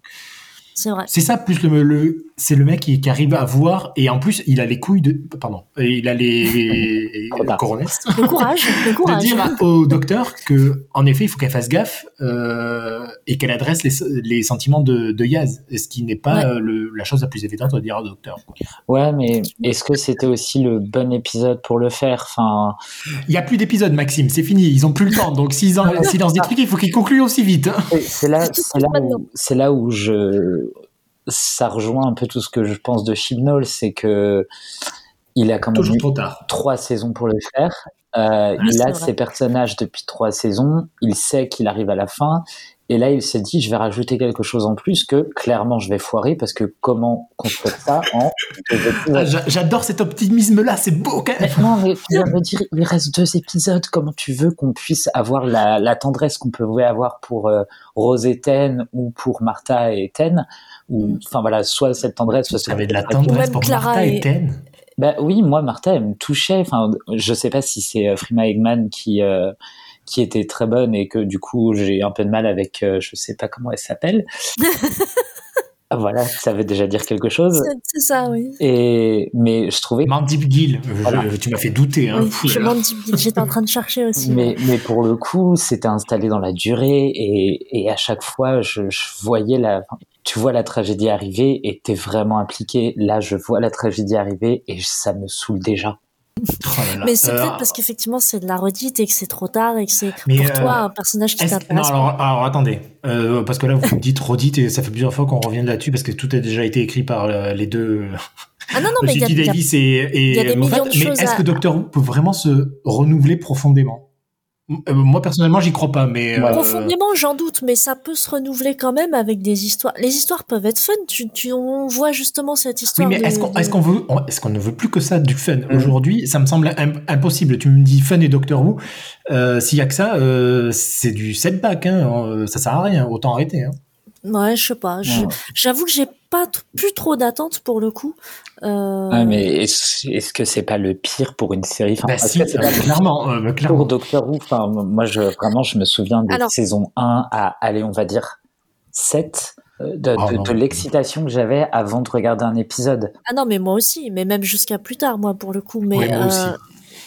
c'est ça plus le, le c'est le mec qui, qui arrive à voir et en plus il a les couilles de pardon et il a les Le courage, le de courage. dire au docteur que en effet il faut qu'elle fasse gaffe euh, et qu'elle adresse les, les sentiments de, de Yaz. Ce qui n'est pas Ouais. le- la chose la plus évidente à dire au docteur. Quoi. Ouais, mais est-ce que c'était aussi le bon épisode pour le faire? Enfin, il y a plus d'épisodes Maxime. C'est fini. Ils ont plus le temps. Donc s'ils en- s'ils lancent des trucs il faut qu'ils concluent aussi vite hein. c'est- là, c'est là, là où je, ça rejoint un peu tout ce que je pense de Chibnall, c'est que il a quand même toujours eu trop tard trois saisons pour le faire. Euh, il c'est a vrai. ses personnages depuis trois saisons. Il sait qu'il arrive à la fin. Et là, il s'est dit, je vais rajouter quelque chose en plus que clairement je vais foirer parce que comment construire ça en Ah, j'a- j'adore cet optimisme là c'est beau quand mais même non, mais je veux dire, il reste deux épisodes. Comment tu veux qu'on puisse avoir la, la tendresse qu'on pouvait avoir pour euh, Rose et Ten ou pour Martha et Ten ou enfin voilà, soit cette tendresse, soit cette de la tendresse pour Clara Martha et et- Ten Bah oui, moi Martha, elle me touchait. Enfin, je sais pas si c'est euh, Frima Eggman qui euh, qui était très bonne et que du coup j'ai un peu de mal avec, euh, je sais pas comment elle s'appelle. Ah, voilà, ça veut déjà dire quelque chose. C'est- ça, oui. Et mais je trouvais Mandy Gill Voilà. tu m'as fait douter hein. oui je m'en dis, j'étais en train de chercher aussi. Mais, mais pour le coup, c'était installé dans la durée et, et à chaque fois, je, je voyais la, tu vois la tragédie arriver et t'es vraiment impliqué. Là, je vois la tragédie arriver et ça me saoule déjà. Oh là là. Mais c'est Euh, peut-être parce qu'effectivement c'est de la redite et que c'est trop tard et que c'est pour euh, toi un personnage qui Est-ce- Non, t'intéresse. alors, alors attendez, Euh, parce que là vous me dites redite et ça fait plusieurs fois qu'on revient là-dessus parce que tout a déjà été écrit par euh, les deux, Ah non, non, mais il y a, y a- Davis et, et il y a des millions de Mais est-ce que Doctor Who peut vraiment se renouveler profondément? Euh, Moi personnellement, j'y crois pas, mais euh, Profondément, j'en doute, mais ça peut se renouveler quand même avec des histoires. Les histoires peuvent être fun. Tu, tu, on voit justement cette Oui, histoire. mais de- est-ce qu'on qu'on veut, est-ce qu'on ne veut plus que ça du fun? Mhm. Aujourd'hui, ça me semble im- impossible. Tu me dis fun et Doctor Who, euh, s'il y a que ça, euh, c'est du setback. Hein, ça sert à rien. Autant arrêter. Hein. Ouais, je sais pas. Ouais. J'avoue que j'ai pas plus trop d'attentes pour le coup. Euh, Ouais, mais est-ce est-ce que c'est pas le pire pour une série? Enfin, Bah si, euh, pas le pire clairement, euh, clairement. pour Doctor Who Enfin, moi, je, vraiment, je me souviens des Alors- saisons 1 à, allez, on va dire 7, euh, de, Oh de- de l'excitation que j'avais avant de regarder un épisode. Ah non, mais moi aussi. Mais même jusqu'à plus tard, moi, pour le coup. Mais Oui, moi euh, aussi.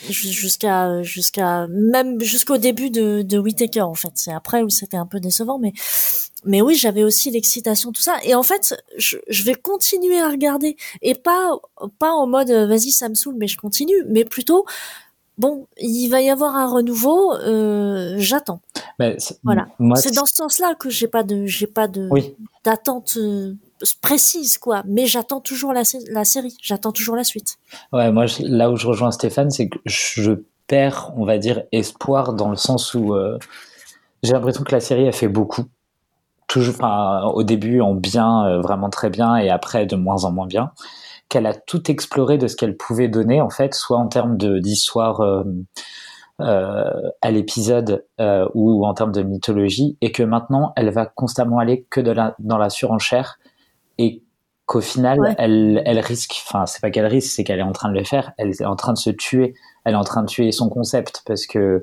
Jusqu'à jusqu'à même jusqu'au début de, de Whitaker en fait. C'est après où c'était un peu décevant, mais mais oui, j'avais aussi l'excitation tout ça. Et en fait, je, je, vais continuer à regarder et pas pas en mode vas-y ça me saoule, mais je continue, mais plutôt bon, il va y avoir un renouveau, euh, j'attends. Voilà. C'est dans ce sens-là que j'ai pas de j'ai pas de d'attente euh, précise quoi, mais j'attends toujours la, série, j'attends toujours la suite. Ouais, moi là où je rejoins Stéphane, c'est que je perds, on va dire, espoir dans le sens où euh, j'ai l'impression que la série a fait beaucoup. Toujours, au début en bien, euh, vraiment très bien, et après de moins en moins bien. Qu'elle a tout exploré de ce qu'elle pouvait donner en fait, soit en termes d'histoire euh, à l'épisode ou en termes de mythologie, et que maintenant elle va constamment aller que dans la surenchère et qu'au final, elle, elle risque, enfin, c'est pas qu'elle risque, c'est qu'elle est en train de le faire, elle est en train de se tuer, elle est en train de tuer son concept parce que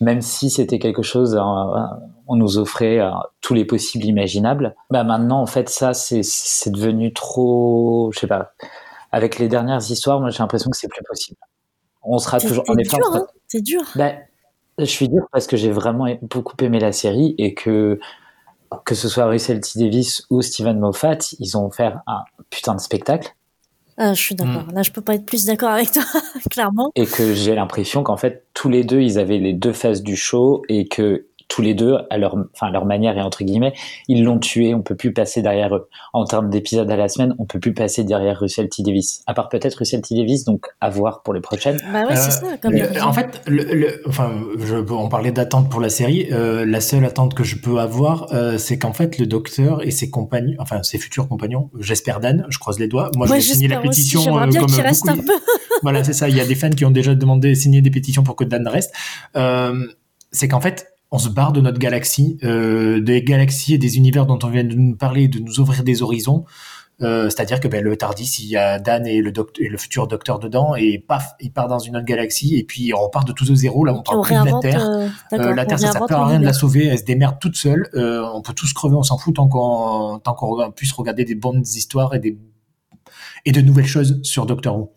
même si c'était quelque chose, euh, on nous offrait euh, tous les possibles imaginables, bah maintenant, en fait, ça, c'est, c'est devenu trop, je sais pas, avec les dernières histoires, moi, j'ai l'impression que c'est plus possible. On sera toujours, en effet, dur, hein. C'est dur. Bah, je suis dur parce que j'ai vraiment beaucoup aimé la série et que que ce soit Russell T. Davis ou Steven Moffat, ils ont fait un putain de spectacle. Ah, je suis d'accord. Mm. Là, je peux pas être plus d'accord avec toi, clairement. Et que j'ai l'impression qu'en fait, tous les deux, ils avaient les deux phases du show et que tous les deux, à leur, enfin, leur manière et entre guillemets, ils l'ont tué. On peut plus passer derrière eux. En termes d'épisodes à la semaine, on peut plus passer derrière Russell T Davis. À part peut-être Russell T Davis, donc à voir pour les prochaines. Bah ouais, c'est ça. Comme en fait, le, enfin, je, on parlait d'attente pour la série. Euh, la seule attente que je peux avoir, euh, c'est qu'en fait, le docteur et ses compagnons, enfin ses futurs compagnons, j'espère Dan, je croise les doigts. Moi, je vais signer la pétition. Aussi, euh, qu'il reste un peu. voilà, c'est ça. Il y a des fans qui ont déjà demandé de signer des pétitions pour que Dan reste. Euh, c'est qu'en fait, on se barre de notre galaxie, euh, des galaxies et des univers dont on vient de nous parler, de nous ouvrir des horizons. Euh, c'est-à-dire que ben, le Tardis, il y a Dan et le, et le futur docteur dedans, et paf, il part dans une autre galaxie, et puis on part de tout de zéro. Là, on parle plus de la Terre. Euh, la Terre, ça, ne sert à rien de la sauver, elle se démerde toute seule. on peut tous crever, on s'en fout tant qu'on qu'on puisse regarder des bonnes histoires et des et de nouvelles choses sur Doctor Who.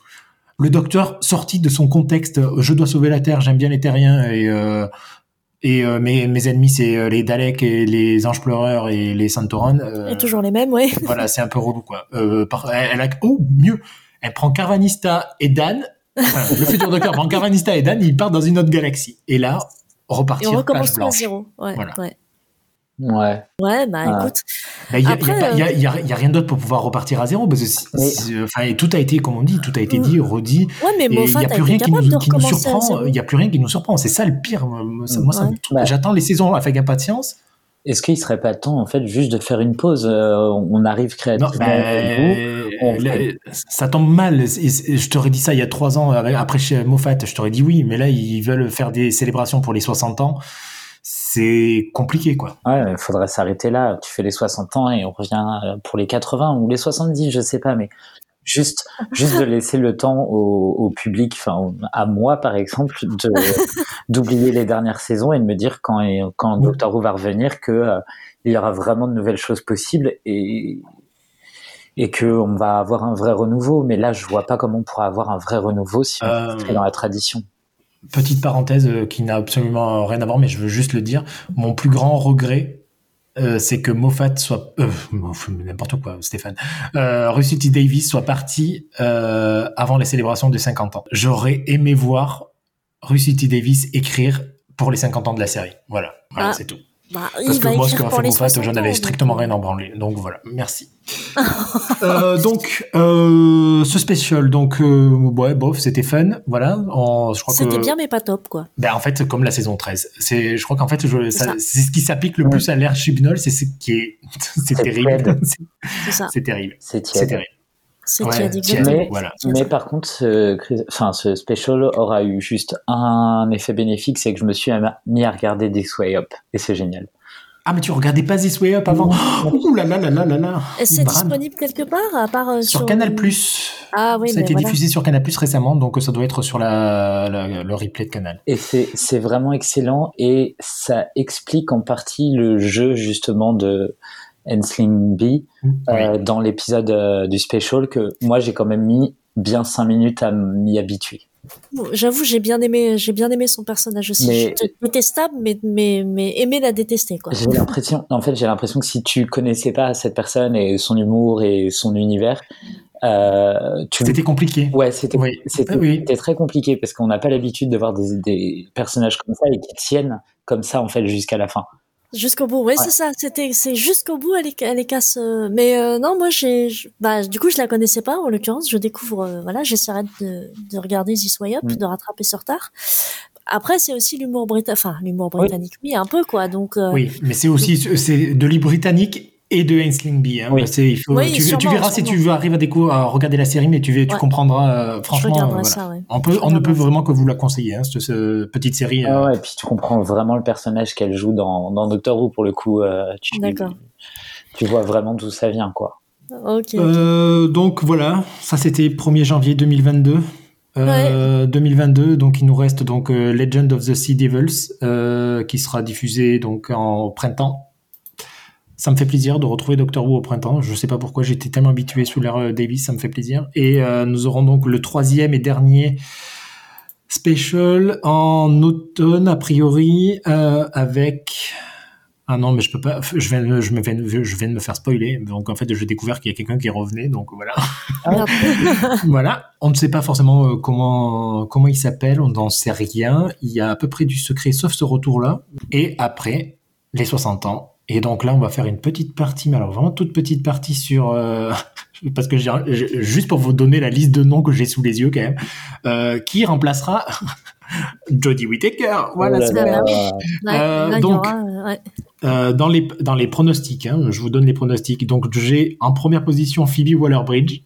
Le Docteur sorti de son contexte, je dois sauver la Terre, j'aime bien les Terriens et et euh, mes, mes ennemis, c'est euh, les Daleks et les Anges Pleureurs et les Santoran. Euh, et toujours les mêmes, ouais. Voilà, c'est un peu relou, quoi. Par, elle, a, oh, mieux, elle prend Carvanista et Dan. le futur docteur prend Carvanista et Dan, ils partent dans une autre galaxie. Et là, repartir et on recommence à zéro. Ouais, voilà. ouais. Ouais. Ouais, bah écoute. Il n'y a, rien d'autre pour pouvoir repartir à zéro. Parce que enfin, tout a été, comme on dit, tout a été dit, redit. Ouais, mais il n'y a plus rien qui nous, surprend. Il n'y a plus rien qui nous surprend. C'est ça le pire. Moi, bah. j'attends les saisons avec impatience. Est-ce qu'il ne serait pas temps, en fait, juste de faire une pause euh, On arrive créativement. ça tombe mal. Je t'aurais dit ça il y a trois ans, après chez Moffat, je t'aurais dit oui, mais là, ils veulent faire des célébrations pour les 60 ans c'est compliqué, quoi. Ouais, il faudrait s'arrêter là. Tu fais les 60 ans et on revient euh, pour les 80 ou les 70, je sais pas, mais juste, juste de laisser le temps au, public, enfin, à moi, par exemple, d'oublier les dernières saisons et de me dire quand, quand Doctor Who va revenir que euh, il y aura vraiment de nouvelles choses possibles et, et qu'on va avoir un vrai renouveau. Mais là, je vois pas comment on pourra avoir un vrai renouveau si on euh... dans la tradition petite parenthèse euh, qui n'a absolument rien à voir, mais je veux juste le dire. Mon plus grand regret, euh, c'est que Moffat soit euh, n'importe quoi, Stéphane. Euh, T. Davis soit parti euh, avant les célébrations de 50 ans. J'aurais aimé voir Rusty T. Davis écrire pour les 50 ans de la série. Voilà, voilà ah. c'est tout. Bah, Parce que moi, ce qu'a fait Moffat, j'en avais strictement rien à branler. Donc voilà, merci. euh, donc, euh, ce spécial, donc, euh, ouais, bof, c'était fun, voilà. C'était bien, mais pas top, quoi. Ben, en fait, comme la saison 13. C'est, je crois qu'en fait, c'est ce qui s'applique le plus à l'ère Chibnall, c'est ce qui est, c'est terrible. C'est terrible. C'est terrible. C'est ouais, mais, voilà. mais par contre, ce, enfin, ce special aura eu juste un effet bénéfique, c'est que je me suis mis à regarder This Way Up, et c'est génial. Ah, mais tu regardais pas This Way Up avant Ouh là là là là là là C'est disponible quelque part à part euh, sur, Canal Plus. Ah oui, ça a été diffusé sur Canal Plus récemment, donc ça doit être sur la, le replay de Canal. Et c'est vraiment excellent et ça explique en partie le jeu justement de Ensling B euh, dans l'épisode euh, du special que moi j'ai quand même mis bien cinq minutes à m'y habituer. J'avoue, j'ai bien aimé, j'ai bien aimé son personnage aussi. Mais- Détestable, mais, mais, mais aimer la détester, quoi. J'ai l'impression, en fait, j'ai l'impression que si tu connaissais pas cette personne et son humour et son univers, euh, tu C'était compliqué. Ouais, c'était Oui. c'était Oui. c'était très compliqué parce qu'on n'a pas l'habitude de voir des, des personnages comme ça et qui tiennent comme ça en fait jusqu'à la fin. Jusqu'au bout, ouais, c'est ça. C'était, c'est jusqu'au bout, elle est, elle casse. euh, Mais euh, non, moi, j'ai, bah, du coup, je la connaissais pas. En l'occurrence, je découvre. euh, voilà, j'essaierai de, de regarder This Way Up, Mm. de rattraper ce retard. Après, c'est aussi l'humour britannique, enfin l'humour britannique, oui, un peu quoi. Donc, euh, Oui, mais c'est aussi c'est de l'île britannique et de Ainsling B. Hein. Oui. C'est- il faut- Oui, tu, tu sûrement, verras si tu arrives à, découvrir, à regarder la série, mais tu, tu Ouais. comprendras. euh, franchement, euh, voilà. ça, ouais. on, peut, Je on ne peut vraiment que vous la conseiller, hein, cette, cette petite série. euh. Ah ouais, et puis tu comprends vraiment le personnage qu'elle joue dans, dans Doctor Who pour le coup. euh, tu, D'accord. tu vois vraiment d'où ça vient quoi. Ok. ok. Euh, donc voilà, ça c'était 1er janvier 2022. Euh, 2022, donc il nous reste donc euh, Legend of the Sea Devils euh, qui sera diffusé donc en printemps. Ça me fait plaisir de retrouver Doctor Who au printemps. Je sais pas pourquoi j'étais tellement habitué sous l'ère euh, Davis, ça me fait plaisir. Et euh, nous aurons donc le troisième et dernier special en automne a priori euh, avec ah non mais je peux pas je viens de- je me viens de- je viens de me faire spoiler donc en fait j'ai découvert qu'il y a quelqu'un qui revenait donc voilà Merde. voilà, on ne sait pas forcément comment comment il s'appelle, on n'en sait rien. Il y a à peu près du secret, sauf ce retour-là. Et après les 60 ans. Et donc là, on va faire une petite partie, mais alors vraiment toute petite partie sur euh, parce que j'ai juste pour vous donner la liste de noms que j'ai sous les yeux quand même, euh, qui remplacera Jodie Whittaker. Voilà, Oh là c'est là. Ouais, Euh, là, donc- aura, euh, ouais. euh, dans les dans les pronostics. hein, je vous donne les pronostics. Donc j'ai en première position Phoebe Waller-Bridge.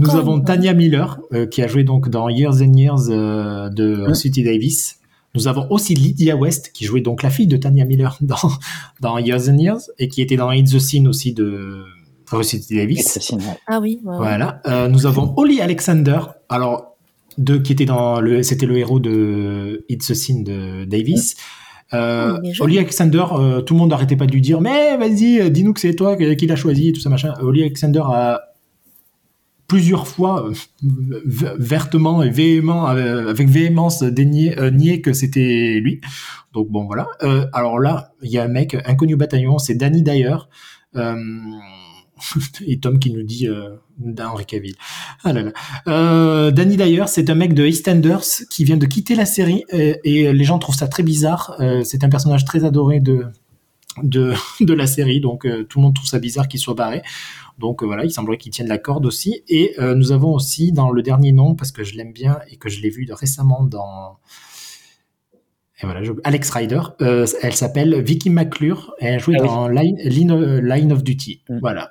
Nous avons une- Tanya Miller, euh, qui a joué donc dans Years and Years euh, de Ouais. City Davis. Nous avons aussi Lydia West, qui jouait donc la fille de Tanya Miller dans, dans Years and Years, et qui était dans Hit the Scene aussi de City Et Davis. ouais. Ah oui, ouais, ouais. Voilà. Euh, nous avons Holly Alexander, alors de qui était dans le, c'était le héros de It's the Scene de Davis. Euh, il est jeune. Holly Alexander, euh, tout le monde n'arrêtait pas de lui dire, mais vas-y, euh, dis-nous que c'est toi qui l'a choisi et tout ça machin. Holly Alexander a plusieurs fois euh, vertement et véhément, euh, avec véhémence euh, nié que c'était lui. Donc bon voilà. Alors là, il y a un mec inconnu bataillon, c'est Danny. Euh, et Tom qui nous dit d'Henri Cavill. Ah là là. Danny Dyer, c'est un mec de EastEnders qui vient de quitter la série euh, et les gens trouvent ça très bizarre. C'est un personnage très adoré de de, de la série, donc tout le monde trouve ça bizarre qu'il soit barré. Donc euh, voilà, il semblerait qu'il tienne la corde aussi. Et euh, nous avons aussi dans le dernier nom, parce que je l'aime bien et que je l'ai vu de- récemment dans et voilà, je- Alex Rider. Euh, elle s'appelle Vicky McClure. Et elle joué Ah oui. dans Line, Line, Line of Duty. Mm. Voilà.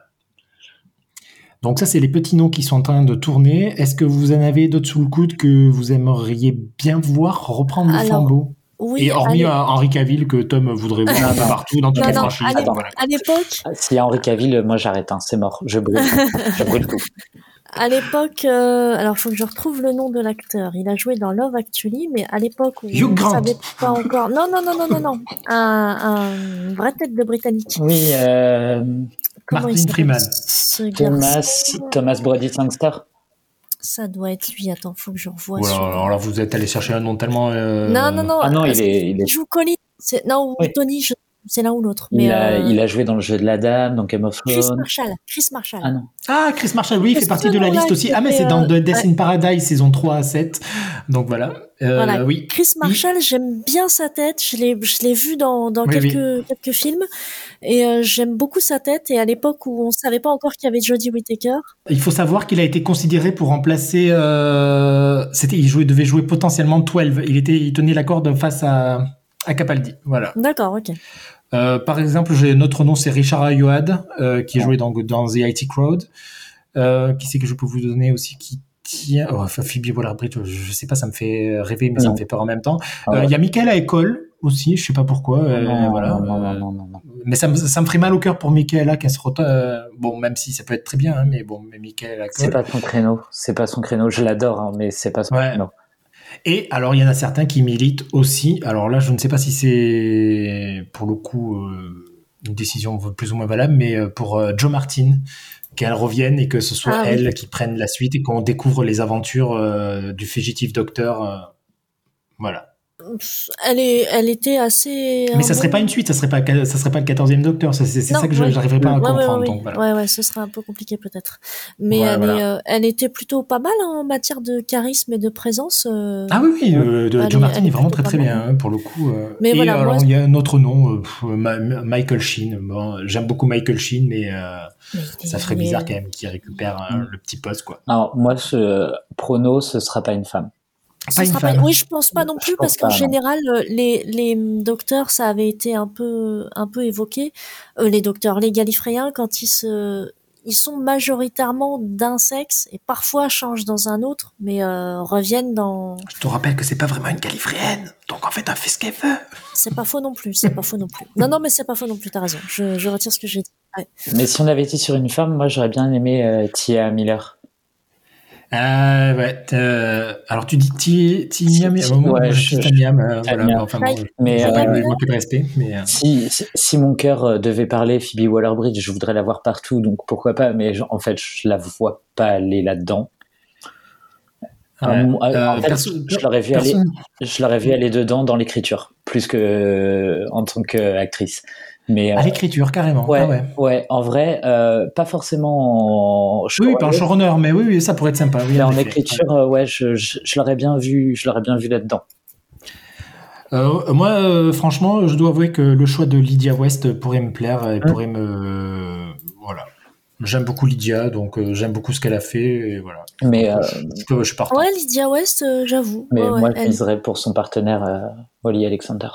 Donc ça, c'est les petits noms qui sont en train de tourner. Est-ce que vous en avez d'autres sous le coude que vous aimeriez bien voir reprendre le Alors, flambeau? Oui, Et hormis euh, Henri Cavill que Tom voudrait voir un peu partout dans toutes Non, les non, franchises. à l'é- Voilà. à l'époque, Ah, S'il y a Henri Cavill, moi j'arrête, hein, c'est mort, je brûle, je brûle tout. à l'époque, euh, alors il faut que je retrouve le nom de l'acteur. Il a joué dans Love Actually, mais à l'époque où Hugh on ne Grant. savait pas encore. Non, non, non, non, non, non. Un, un une vraie tête de britannique. Oui, euh, Martin Freeman. Thomas, Thomas Brody Sangster. Ça doit être lui. Attends, faut que je revoie. Voilà, sur- alors là, vous êtes allé chercher un nom tellement. euh, Non, non, non. Ah non, il est, il est joue Colin. Non ou Oui. Tony. je- C'est l'un ou l'autre. Il, Mais a, euh, il a joué dans le jeu de la dame, dans Game of Chris. Marshall. Chris Marshall. Ah non. Ah, Chris Marshall, oui, il fait C'est partie de la liste aussi. Ah, mais c'est dans euh, The Death in Paradise, saison 3 à 7. Donc voilà. Euh, Voilà. Oui. Chris Marshall, j'aime bien sa tête. Je l'ai, je l'ai vu dans, dans Oui, quelques, quelques films. Et euh, j'aime beaucoup sa tête. Et à l'époque où on savait pas encore qu'il y avait Jodie Whittaker. Il faut savoir qu'il a été considéré pour remplacer. Euh, c'était, il jouait, devait jouer potentiellement 12. Il était, il tenait la corde face à, à Capaldi. Voilà. D'accord, ok. Euh, par exemple, j'ai notre nom, c'est Richard Ayoade, euh, qui jouait dans, dans The IT Crowd. Euh, qui c'est que je peux vous donner aussi qui tient. Oh, Phoebe Waller-Bridge, je, je sais pas, ça me fait rêver, mais ça me fait peur en même temps. Ah Euh, Il ouais. y a Michael à école aussi, je sais pas pourquoi. euh, non, voilà. non, non, Euh, non, non, non. Mais ça me, ça me ferait mal au cœur pour Michaela qu'elle se retourne. euh, bon, même si ça peut être très bien, hein, mais bon, mais Michael à C'est pas son créneau. C'est pas son créneau. Je l'adore, hein, mais c'est pas son Ouais. créneau. Et alors, il y en a certains qui militent aussi. Alors là, je ne sais pas si c'est pour le coup euh, une décision plus ou moins valable, mais euh, pour euh, Joe Martin, qu'elle revienne et que ce soit Ah oui. elle qui prenne la suite et qu'on découvre les aventures euh, du fugitif docteur. euh, voilà. Elle est, elle était assez. Mais ça serait pas une suite, ça serait pas, ça serait pas le 14e docteur. C'est ça que je- ouais. j'arriverais pas à comprendre. ouais, donc ouais. voilà. ouais, ouais, ce serait un peu compliqué peut-être. Mais Ouais, elle, voilà. est, euh, elle était plutôt pas mal en matière de charisme et de présence. euh, Ah oui, oui, euh, de- Joe est- Martin est vraiment très très bien hein, pour le coup. euh. Mais et voilà, alors moi, il y a un autre nom, euh, pff, Ma- Michael Sheen. Bon, j'aime beaucoup Michael Sheen, mais euh, ça ferait bizarre quand même qu'il récupère le petit poste quoi. Alors, moi, ce prono, ce sera pas une femme. Ce sera. Oui, je pense pas non plus parce qu'en général, euh, les, les docteurs, ça avait été un peu, un peu évoqué. Euh, les docteurs, les Gallifréens, quand ils se, ils sont majoritairement d'un sexe et parfois changent dans un autre, mais euh, reviennent dans. Je te rappelle que c'est pas vraiment une Galifréenne, donc en fait elle fait ce qu'elle veut. C'est pas faux non plus. C'est pas faux non plus. Non, non, mais c'est pas faux non plus. T'as raison. Je, je retire ce que j'ai dit. Ouais. Mais si on avait été sur une femme, moi, j'aurais bien aimé euh, Tia Miller. Ah ouais. euh, alors tu dis Ti Ti Ti- ouais, moi, je je- dis Tamiam, euh, voilà. Enfin bon, Mais, je euh, de respect, mais euh, Si, si, si mon cœur devait parler Phoebe Waller-Bridge, je voudrais la voir partout, donc pourquoi pas, mais je- en fait, je la vois pas aller là-dedans. ouais. En fait, perso- je l'aurais vu aller, je l'aurais vu aller dedans dans l'écriture, plus que euh, en tant qu'actrice. Mais À euh, l'écriture carrément. ouais, Ah ouais. ouais, en vrai, euh, pas forcément en Oui, pas en showrunner, mais oui, oui, ça pourrait être sympa. Oui, mais en écriture, euh, ouais, je, je, je l'aurais bien vu, je l'aurais bien vu là-dedans. Euh, moi, euh, franchement, je dois avouer que le choix de Lydia West pourrait me plaire et Mm. pourrait me. Voilà. J'aime beaucoup Lydia, donc euh, j'aime beaucoup ce qu'elle a fait, et voilà. Mais, euh, Je, je. Ouais, Lydia West, euh, j'avoue. mais Ouais, moi, je elle- miserais pour son partenaire, euh, Holly Alexander.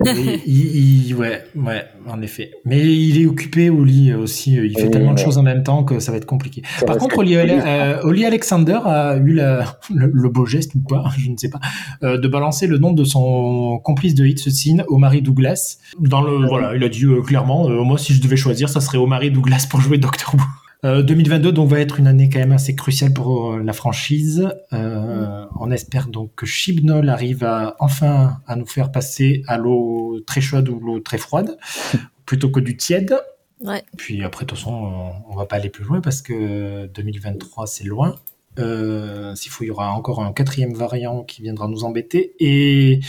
Il- il- ouais, ouais, en effet. Mais il est occupé au lit aussi. Il fait Oui, tellement de choses en même temps que ça va être compliqué. Ça Par contre, Oli, euh, Oli Alexander a eu la- le, le beau geste ou pas, je ne sais pas, euh, de balancer le nom de son complice de Hits Scene, Omari Douglas. Dans le, voilà, il a dit euh, clairement, euh, moi, si je devais choisir, ça serait Omari Douglas pour jouer Doctor Who. Euh, 2022 donc va être une année quand même assez cruciale pour euh, la franchise. Euh, On espère donc que Chibnall arrive à enfin à nous faire passer à l'eau très chaude ou l'eau très froide plutôt que du tiède. Ouais. Puis après, de toute façon, on, on va pas aller plus loin parce que 2023, c'est loin. Euh, S'il faut, il y aura encore un quatrième variant qui viendra nous embêter. Et,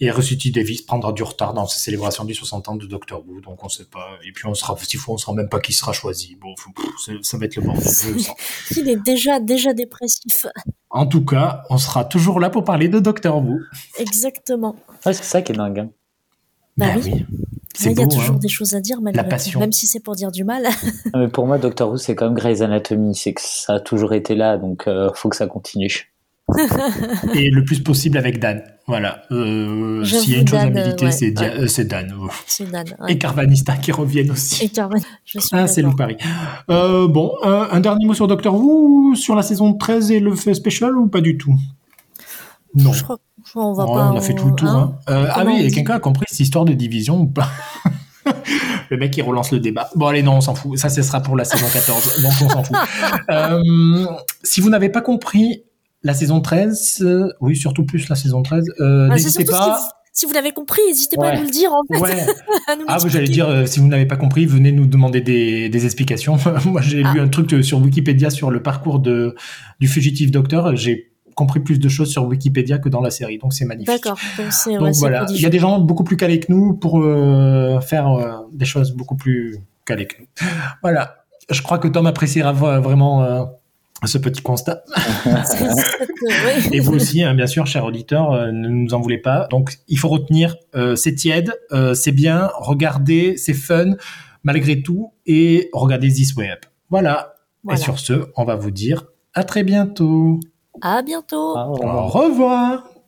et Russell Davis prendra du retard dans ses célébrations du 60 ans de Doctor Who. Donc on sait pas. Et puis on sera, s'il faut, on sera même pas qui sera choisi. Bon, faut- ça va être le bordel. Il est déjà, déjà dépressif. En tout cas, on sera toujours là pour parler de Doctor Who. Exactement. Ouais, c'est ça qui est dingue. hein. Bah Ben oui. C'est il y a toujours hein. des choses à dire, malgré La tout, passion. même si c'est pour dire du mal. Mais pour moi, Doctor Who, c'est comme Grey's Anatomy, c'est que ça a toujours été là, donc euh, faut que ça continue. Et le plus possible avec Dan. Voilà. Euh, S'il y a une chose à Dan, méditer, ouais, c'est Dia- ouais. euh, c'est Dan. C'est Dan. ouais. Et Carvanista qui reviennent aussi. Et suis Ah, c'est d'accord. Lou Paris. Euh, bon, un dernier mot sur Doctor Who, sur la saison 13 et le fait spécial ou pas du tout? Non. Je crois qu'on va pas. on a fait tout le tour. hein. hein. Euh, ah oui, on quelqu'un a compris cette histoire de division ou pas? Le mec il relance le débat. Bon allez non, on s'en fout. Ça ce sera pour la saison 14. donc on s'en fout. Euh, si vous n'avez pas compris la saison 13, euh, oui surtout plus la saison 13, euh, Ah, n'hésitez pas. si, vous- si vous l'avez compris, n'hésitez pas à nous le dire en fait. Ouais. Ah, j'allais dire, euh, si vous n'avez pas compris, venez nous demander des, des explications. Moi, j'ai Ah. lu un truc euh, sur Wikipédia sur le parcours de, du fugitif docteur. J'ai compris plus de choses sur Wikipédia que dans la série, donc c'est magnifique. D'accord. Donc Donc ouais, voilà, il y a des gens beaucoup plus calés que nous pour euh, faire des choses beaucoup plus calées que nous. Voilà. Je crois que Tom appréciera vraiment euh, ce petit constat. Et vous aussi, hein, bien sûr, chers auditeurs, euh, ne nous en voulez pas. Donc, il faut retenir, euh, c'est tiède, euh, c'est bien, regardez, c'est fun, malgré tout, et regardez This Way Up. Voilà. Voilà. Et sur ce, on va vous dire à très bientôt. À bientôt. Au revoir.